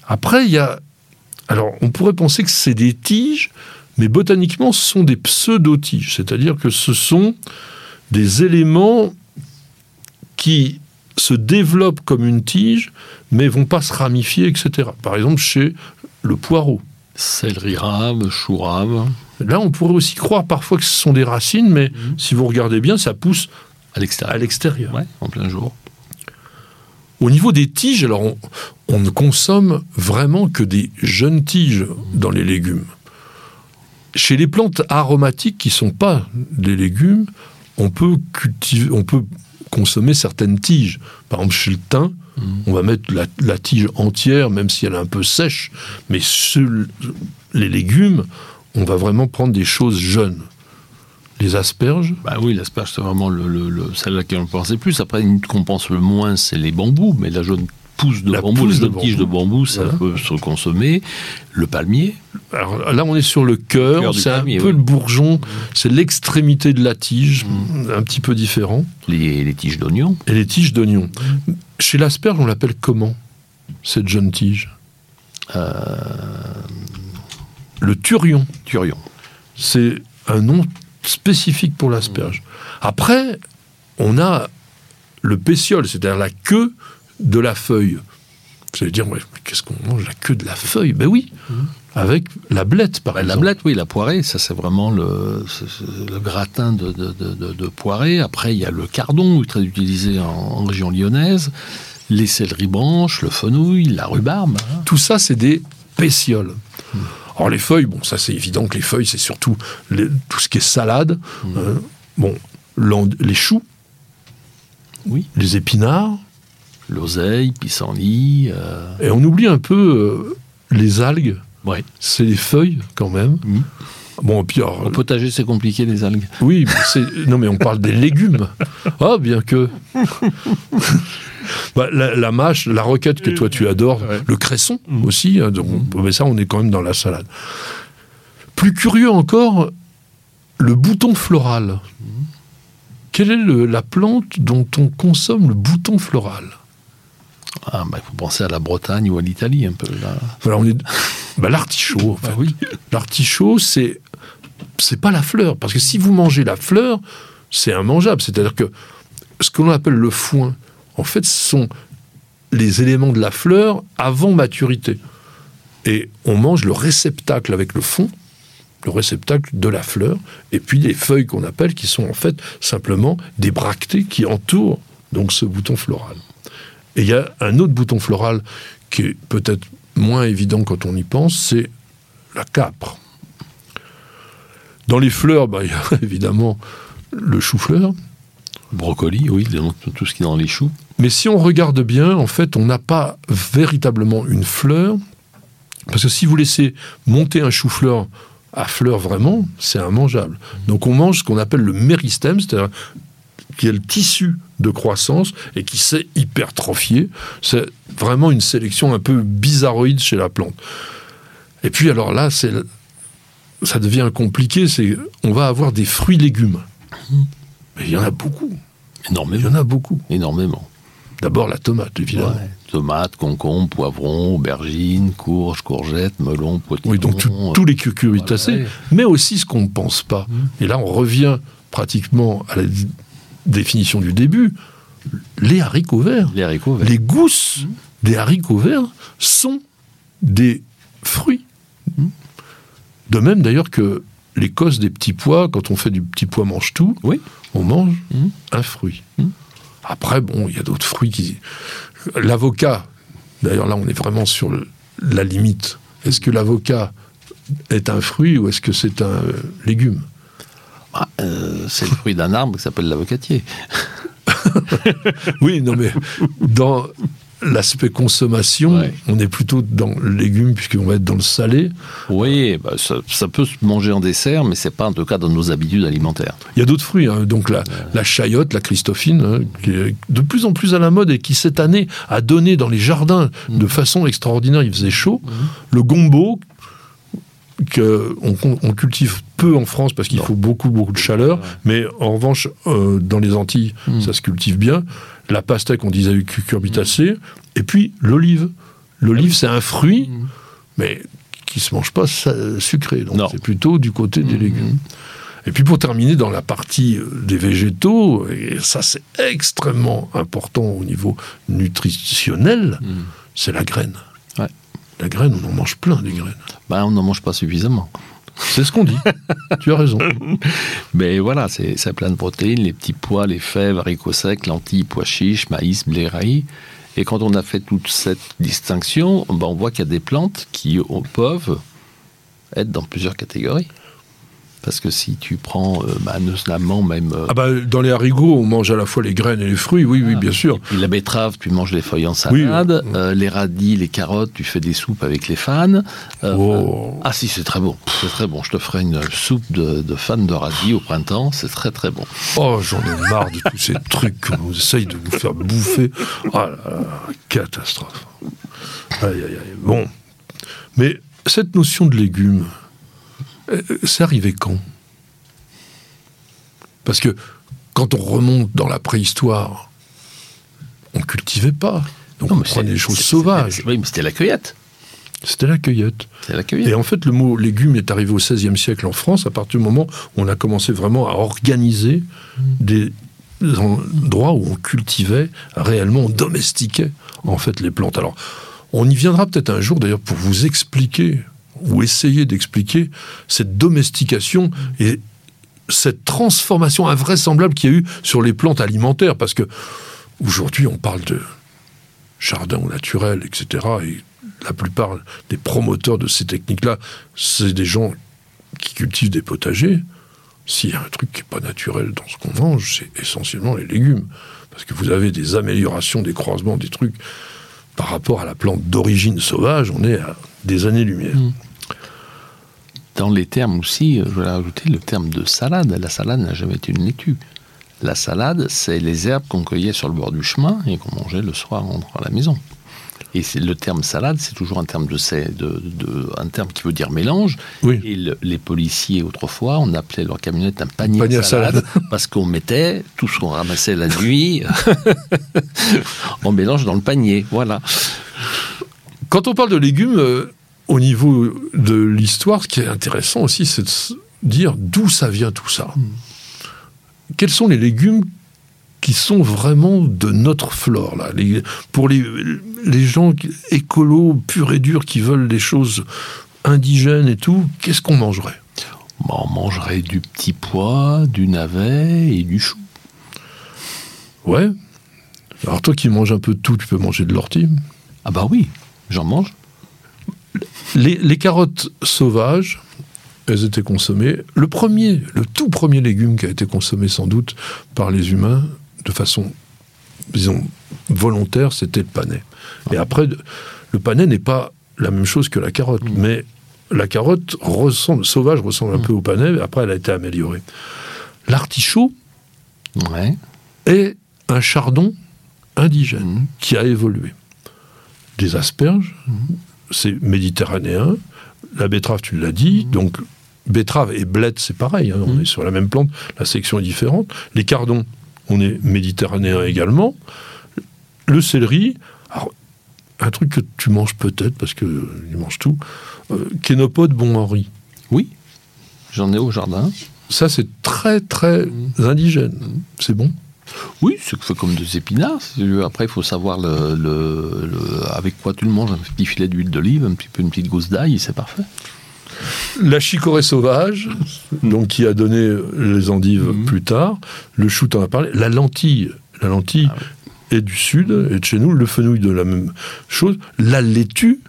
Après, il y a. Alors, on pourrait penser que c'est des tiges, mais botaniquement, ce sont des pseudo-tiges. C'est-à-dire que ce sont des éléments qui se développent comme une tige, mais vont pas se ramifier, etc. Par exemple, chez le poireau. Céleri rame, chou rame, Là, on pourrait aussi croire parfois que ce sont des racines, mais si vous regardez bien, ça pousse à l'extérieur. Ouais, en plein jour. Au niveau des tiges, alors on, on ne consomme vraiment que des jeunes tiges dans les légumes. Chez les plantes aromatiques qui sont pas des légumes, on peut cultiver, on peut consommer certaines tiges. Par exemple, chez le thym, on va mettre la, tige entière, même si elle est un peu sèche. Mais sur les légumes, on va vraiment prendre des choses jeunes. Les asperges, Bah oui, l'asperge, c'est vraiment le, le- le- celle à laquelle on pensait plus. Après, une qu'on pense le moins, c'est les bambous, mais la jaune pousse de La bambou, pousse les de tiges de bambou. ça Voilà. peut se consommer. Le palmier, Alors là, on est sur le cœur, c'est un palmier, peu le bourgeon, c'est l'extrémité de la tige, un petit peu différent, les, les tiges d'oignon, et les tiges d'oignon. Chez l'asperge, on l'appelle comment, cette jeune tige? Euh. Le turion, turion. c'est un nom spécifique pour l'asperge. Après, on a le pétiole, c'est-à-dire la queue de la feuille. Vous allez dire, ouais, mais qu'est-ce qu'on mange? La queue de la feuille Ben oui, avec la blette, par la exemple. blette, oui, la poirée, ça c'est vraiment le, gratin de, de, de- de- de poirée. Après, il y a le cardon, très utilisé en, en région lyonnaise. Les céleri branches, le fenouil, la rhubarbe. hein. Tout ça, c'est des pétioles. Alors les feuilles, bon, ça c'est évident que les feuilles, c'est surtout les- tout ce qui est salade. Euh, bon, les choux, Oui. les épinards, L'oseille, pissenlit. euh, Et on oublie un peu euh, les algues. Ouais. C'est les feuilles quand même. Bon, puis alors, Au potager, c'est compliqué, les algues. oui, mais non mais on parle des légumes. Ah, bien que. Bah, la, la mâche, la roquette que toi tu adores, Ouais. le cresson aussi, hein, donc, mais ça on est quand même dans la salade. Plus curieux encore, le bouton floral. Quelle est le- la plante dont on consomme le bouton floral? Ah, bah, il faut penser à la Bretagne ou à l'Italie, un peu. Là. Voilà, on est... bah, l'artichaut. en fait. oui. L'artichaut, c'est c'est pas la fleur, parce que si vous mangez la fleur, c'est immangeable. C'est-à-dire que ce que l'on appelle le foin, en fait, ce sont les éléments de la fleur avant maturité. Et on mange le réceptacle avec le fond, le réceptacle de la fleur, et puis les feuilles qu'on appelle, qui sont en fait simplement des bractées qui entourent donc ce bouton floral. Et il y a un autre bouton floral qui est peut-être moins évident quand on y pense, c'est la capre. Dans les fleurs, bah, il y a évidemment le chou-fleur. Brocoli, oui, tout ce qui est dans les choux. Mais si on regarde bien, en fait, on n'a pas véritablement une fleur. Parce que si vous laissez monter un chou-fleur à fleur vraiment, c'est immangeable. Donc on mange ce qu'on appelle le méristème, c'est-à-dire qui est le tissu de croissance et qui s'est hypertrophié. C'est vraiment une sélection un peu bizarroïde chez la plante. Et puis alors là, c'est ça devient compliqué, c'est on va avoir des fruits légumes. Mais il y en a beaucoup. Il y Énormément. en a beaucoup. Énormément. D'abord la tomate, évidemment. Ouais. Tomates, concombres, poivrons, aubergines, courges, courgettes, melons, potimarrons. Oui, donc tout- euh, tous les cucurbitacées, mais aussi ce qu'on ne pense pas. Et là, on revient pratiquement à la définition du début. Les haricots verts, Les haricots verts. les gousses des haricots verts sont des fruits. De même d'ailleurs que les cosses des petits pois, quand on fait du petit pois mange-tout, Oui. on mange Mhm. un fruit. Après, bon, il y a d'autres fruits qui. L'avocat, d'ailleurs là, on est vraiment sur le- la limite. Est-ce que l'avocat est un fruit ou est-ce que c'est un euh, légume? Ah, euh, c'est le fruit d'un arbre qui s'appelle l'avocatier. Oui, non, mais dans l'aspect consommation, Ouais. on est plutôt dans le légume puisqu'on va être dans le salé. Oui, bah, ça, ça peut se manger en dessert, mais c'est pas en tout cas dans nos habitudes alimentaires. Il y a d'autres fruits, hein, donc la, la chayotte, la christophine, hein, qui est de plus en plus à la mode et qui cette année a donné dans les jardins de façon extraordinaire. Il faisait chaud. Le gombo, que on, on cultive peu en France parce qu'il faut beaucoup beaucoup de chaleur, mais en revanche euh, dans les Antilles Mm. ça se cultive bien. La pastèque, on disait cucurbitacée, et puis l'olive. L'olive, c'est un fruit, mais qui se mange pas sucré, donc c'est plutôt du côté des légumes. Et puis pour terminer dans la partie euh, des végétaux, et ça c'est extrêmement important au niveau nutritionnel, c'est la graine. Ouais. La graine, on en mange plein des graines. Bah, on n'en mange pas suffisamment. C'est ce qu'on dit. tu as raison. Mais voilà, c'est plein de protéines, les petits pois, les fèves, haricots secs, lentilles, pois chiches, maïs, blé raï. Et quand on a fait toute cette distinction, ben, on voit qu'il y a des plantes qui peuvent être dans plusieurs catégories. Parce que si tu prends euh, bah, notamment même euh, Ah bah, dans les haricots, on mange à la fois les graines et les fruits, oui, oui, bien sûr. la betterave, tu manges les feuilles en Oui, salade. oui. Euh, les radis, les carottes, tu fais des soupes avec les fans. Euh, Oh. Ah si, c'est très bon. C'est très bon. Je te ferai une soupe de, de fans de radis au printemps. C'est très très bon. Oh, j'en ai marre de tous ces trucs qu'on essaye de nous faire bouffer. Ah là là, catastrophe. Aïe, aïe, aïe. Bon. Mais cette notion de légumes, c'est arrivé quand? Parce que quand on remonte dans la préhistoire, on cultivait pas. Donc on prenait des choses sauvages. Oui, mais c'était la cueillette. C'était la cueillette. C'est la cueillette. Et en fait, le mot légumes est arrivé au XVIe siècle en France, à partir du moment où on a commencé vraiment à organiser des endroits où on cultivait réellement, on domestiquait en fait les plantes. Alors, on y viendra peut-être un jour d'ailleurs pour vous expliquer ou essayer d'expliquer cette domestication et cette transformation invraisemblable qu'il y a eu sur les plantes alimentaires, parce que aujourd'hui on parle de jardin naturel, etc. Et la plupart des promoteurs de ces techniques-là, c'est des gens qui cultivent des potagers. s'il y a un truc qui n'est pas naturel dans ce qu'on mange, c'est essentiellement les légumes. Parce que vous avez des améliorations, des croisements, des trucs. Par rapport à la plante d'origine sauvage, on est à des années-lumière. Mm. Dans les termes aussi, je voulais rajouter le terme de salade. La salade n'a jamais été une laitue. La salade, c'est les herbes qu'on cueillait sur le bord du chemin et qu'on mangeait le soir en rentrant à la maison. Et le terme salade, c'est toujours un terme de, de, de, un terme qui veut dire mélange. Oui. Et le- les policiers autrefois, on appelait leur camionnette un panier, de salade, parce qu'on mettait tout ce qu'on ramassait la nuit en mélange dans le panier. Voilà. Quand on parle de légumes, euh, au niveau de l'histoire, ce qui est intéressant aussi, c'est de dire d'où ça vient tout ça. Quels sont les légumes qui sont vraiment de notre flore là? Les- Pour les, les gens écolos purs et durs qui veulent des choses indigènes et tout, qu'est-ce qu'on mangerait? Bon, on mangerait du petit pois, du navet et du chou. Ouais. Alors toi qui manges un peu de tout, tu peux manger de l'ortie. Ah bah oui, j'en mange. Les, les carottes sauvages, elles étaient consommées. Le premier, le tout premier légume qui a été consommé sans doute par les humains de façon, disons, volontaire, c'était le panais. Et après, le panais n'est pas la même chose que la carotte, mais la carotte ressemble, sauvage ressemble un peu au panais, mais après elle a été améliorée. L'artichaut Ouais. est un chardon indigène Mhm. qui a évolué. Des asperges, c'est méditerranéen. La betterave, tu l'as dit. Donc, betterave et blette, c'est pareil. hein, On est sur la même plante. La section est différente. Les cardons, on est méditerranéen également. Le céleri, alors, un truc que tu manges peut-être, parce que tu manges tout. Euh, Kénopode bon Henri. Oui, j'en ai au jardin. Ça, c'est très, très indigène. C'est bon? Oui, c'est fait comme des épinards. Après, il faut savoir le, le- le- avec quoi tu le manges. Un petit filet d'huile d'olive, un petit peu une petite gousse d'ail, c'est parfait. La chicorée sauvage, donc qui a donné les endives Mhm. plus tard. Le chou, t'en as parlé. La lentille, la lentille est du sud, et de chez nous. Le fenouil de la même chose. La laitue,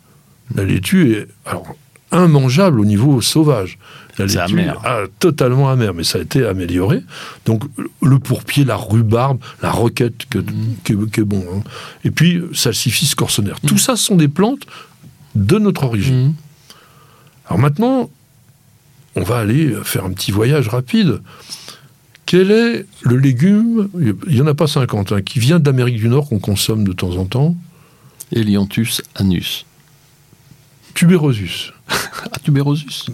la laitue est alors immangeable au niveau sauvage. La laitue, amer. totalement amer, mais ça a été amélioré. Donc le pourpier, la rhubarbe, la roquette, que, bon. hein. Et puis salsifis corsonaire. Tout ça ce sont des plantes de notre origine. Alors maintenant, on va aller faire un petit voyage rapide. Quel est le légume, il n'y en a pas 50, hein, qui vient d'Amérique du Nord qu'on consomme de temps en temps? Elianthus anus. Tuberosus, Ah, tuberosus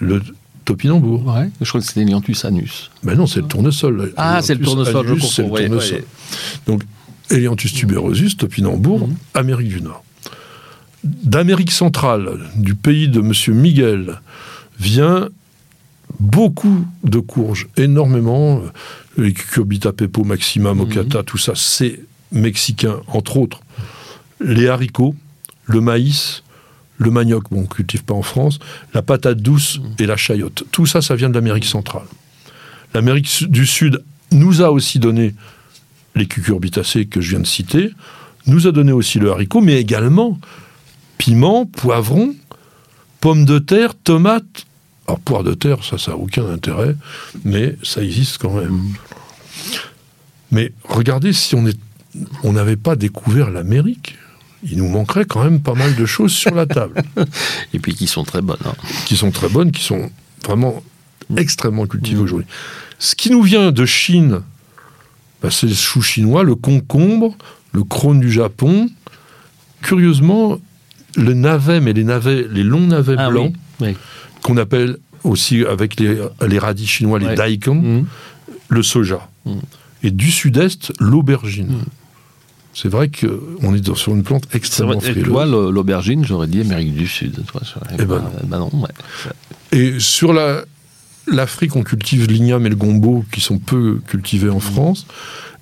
le topinambour. Ouais. Je crois que c'était Elianthus anus. Ben non, c'est le tournesol. Ah, c'est le tournesol, je c'est le tournesol. ouais. Donc, Elianthus tuberosus, topinambour, Mhm. Amérique du Nord. D'Amérique centrale, du pays de Monsieur Miguel, vient beaucoup de courges, énormément. Les cucurbita pepo, maxima, Mhm. tout ça, c'est mexicain, entre autres. Les haricots, le maïs, le manioc, bon, on ne cultive pas en France, la patate douce et la chayotte. Tout ça, ça vient de l'Amérique centrale. L'Amérique du Sud nous a aussi donné les cucurbitacées que je viens de citer, nous a donné aussi le haricot, mais également piment, poivron, pommes de terre, tomates. Alors, poire de terre, ça, ça n'a aucun intérêt, mais ça existe quand même. Mais regardez, si on est- on n'avait pas découvert l'Amérique, il nous manquerait quand même pas mal de choses sur la table, Et puis qui sont très bonnes. hein. qui sont très bonnes, qui sont vraiment extrêmement cultivées aujourd'hui. Ce qui nous vient de Chine, bah, c'est le chou chinois, le concombre, le crône du Japon. Curieusement, le navet, mais les navets, les longs navets Ah blancs, oui. oui. qu'on appelle aussi avec les, les radis chinois, les Ouais. daikon, Mhm. le soja. Mm. Et du sud-est, l'aubergine. C'est vrai qu'on est sur une plante extrêmement vrai, et frileuse. toi, l'aubergine, j'aurais dit Amérique du Sud. Toi, j'aurais Eh ben pas- non. non, ouais. Et sur la, l'Afrique, on cultive l'igname et le gombo, qui sont peu cultivés Mm. en France.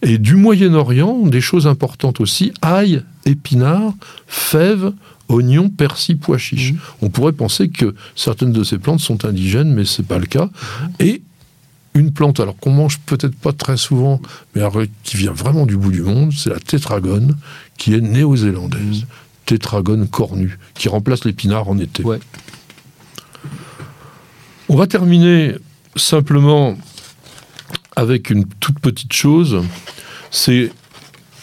Et du Moyen-Orient, des choses importantes aussi, ail, épinards, fèves, oignons, persil, pois chiches. Mm. On pourrait penser que certaines de ces plantes sont indigènes, mais c'est pas le cas. Mm. Et une plante, alors qu'on mange peut-être pas très souvent, mais qui vient vraiment du bout du monde, c'est la tétragone, qui est néo-zélandaise. Tétragone cornue, qui remplace l'épinard en été. Ouais. On va terminer simplement avec une toute petite chose, c'est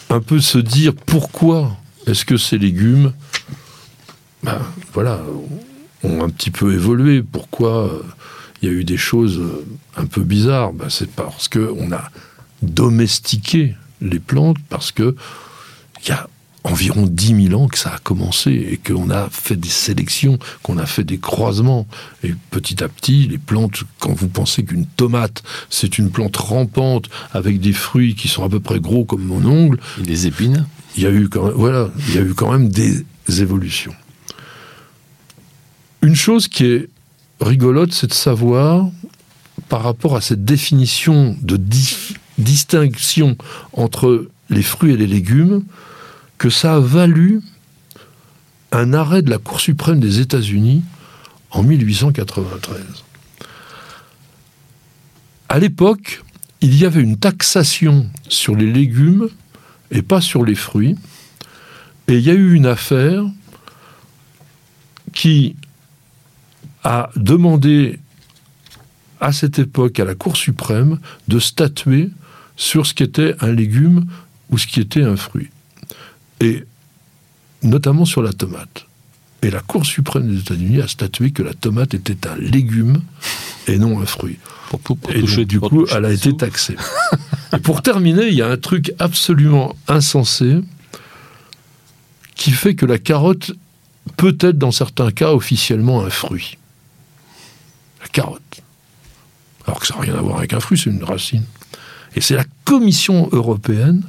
un peu se dire pourquoi est-ce que ces légumes, ben, voilà, ont un petit peu évolué. Pourquoi euh, il y a eu des choses euh, un peu bizarres ben, C'est parce qu'on a domestiqué les plantes, parce que il y a environ 10 000 ans que ça a commencé et qu'on a fait des sélections, qu'on a fait des croisements. Et petit à petit, les plantes, quand vous pensez qu'une tomate, c'est une plante rampante avec des fruits qui sont à peu près gros comme mon ongle. Et des épines Il y a eu quand même, voilà, il y a eu quand même des évolutions. Une chose qui est rigolote, c'est de savoir, par rapport à cette définition de distinction entre les fruits et les légumes, que ça a valu un arrêt de la Cour suprême des États-Unis en 1893. À l'époque, il y avait une taxation sur les légumes et pas sur les fruits. Et il y a eu une affaire qui a demandé à cette époque à la Cour suprême de statuer sur ce qu'était un légume ou ce qui était un fruit. Et notamment sur la tomate. Et la Cour suprême des États-Unis a statué que la tomate était un légume et non un fruit. et du coup, elle a été taxée. et pour terminer, il y a un truc absolument insensé qui fait que la carotte peut être dans certains cas officiellement un fruit. La carotte. Alors que ça n'a rien à voir avec un fruit, c'est une racine. Et c'est la Commission européenne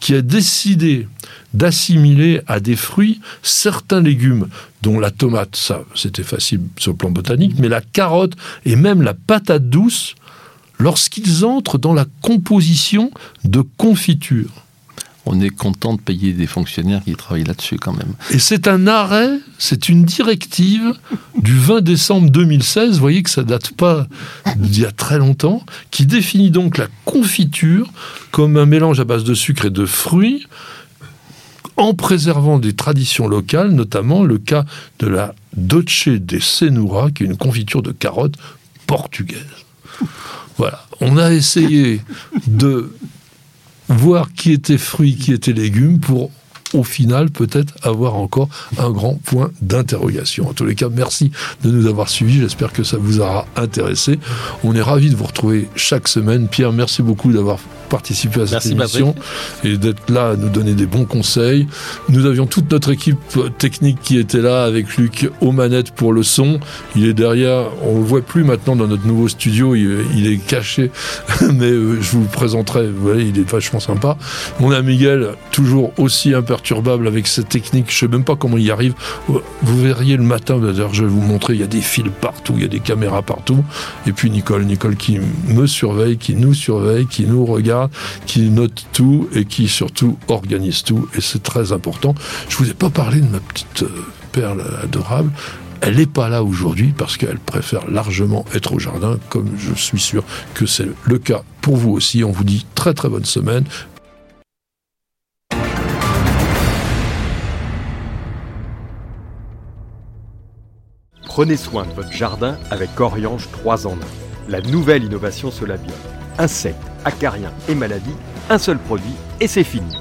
qui a décidé d'assimiler à des fruits certains légumes, dont la tomate, ça c'était facile sur le plan botanique, mais la carotte et même la patate douce, lorsqu'ils entrent dans la composition de confiture on est content de payer des fonctionnaires qui travaillent là-dessus quand même. Et c'est un arrêt, c'est une directive du 20 décembre 2016, vous voyez que ça date pas d'il y a très longtemps, qui définit donc la confiture comme un mélange à base de sucre et de fruits, en préservant des traditions locales, notamment le cas de la Dolce de Cenoura, qui est une confiture de carottes portugaise. Voilà, on a essayé de voir qui était fruits, qui était légumes, pour au final peut-être avoir encore un grand point d'interrogation. En tous les cas, merci de nous avoir suivis. J'espère que ça vous aura intéressé. On est ravis de vous retrouver chaque semaine. Pierre, merci beaucoup d'avoir participer à cette émission et d'être là à nous donner des bons conseils. Nous avions toute notre équipe technique qui était là avec Luc aux manettes pour le son. Il est derrière, on le voit plus maintenant dans notre nouveau studio, il, est caché, mais euh, je vous le présenterai. Vous voyez, il est vachement sympa. Mon ami Miguel, toujours aussi imperturbable avec cette technique. Je sais même pas comment il y arrive. Vous verriez le matin, d'ailleurs, je vais vous montrer, il y a des fils partout, il y a des caméras partout. Et puis Nicole, Nicole qui me surveille, qui nous surveille, qui nous regarde qui note tout et qui surtout organise tout. Et c'est très important. Je vous ai pas parlé de ma petite euh, perle adorable. Elle n'est pas là aujourd'hui parce qu'elle préfère largement être au jardin, comme je suis sûr que c'est le cas pour vous aussi. On vous dit très très bonne semaine. Prenez soin de votre jardin avec Oriange 3 en 1, la nouvelle innovation Solabium insectes, acariens et maladies, un seul produit et c'est fini.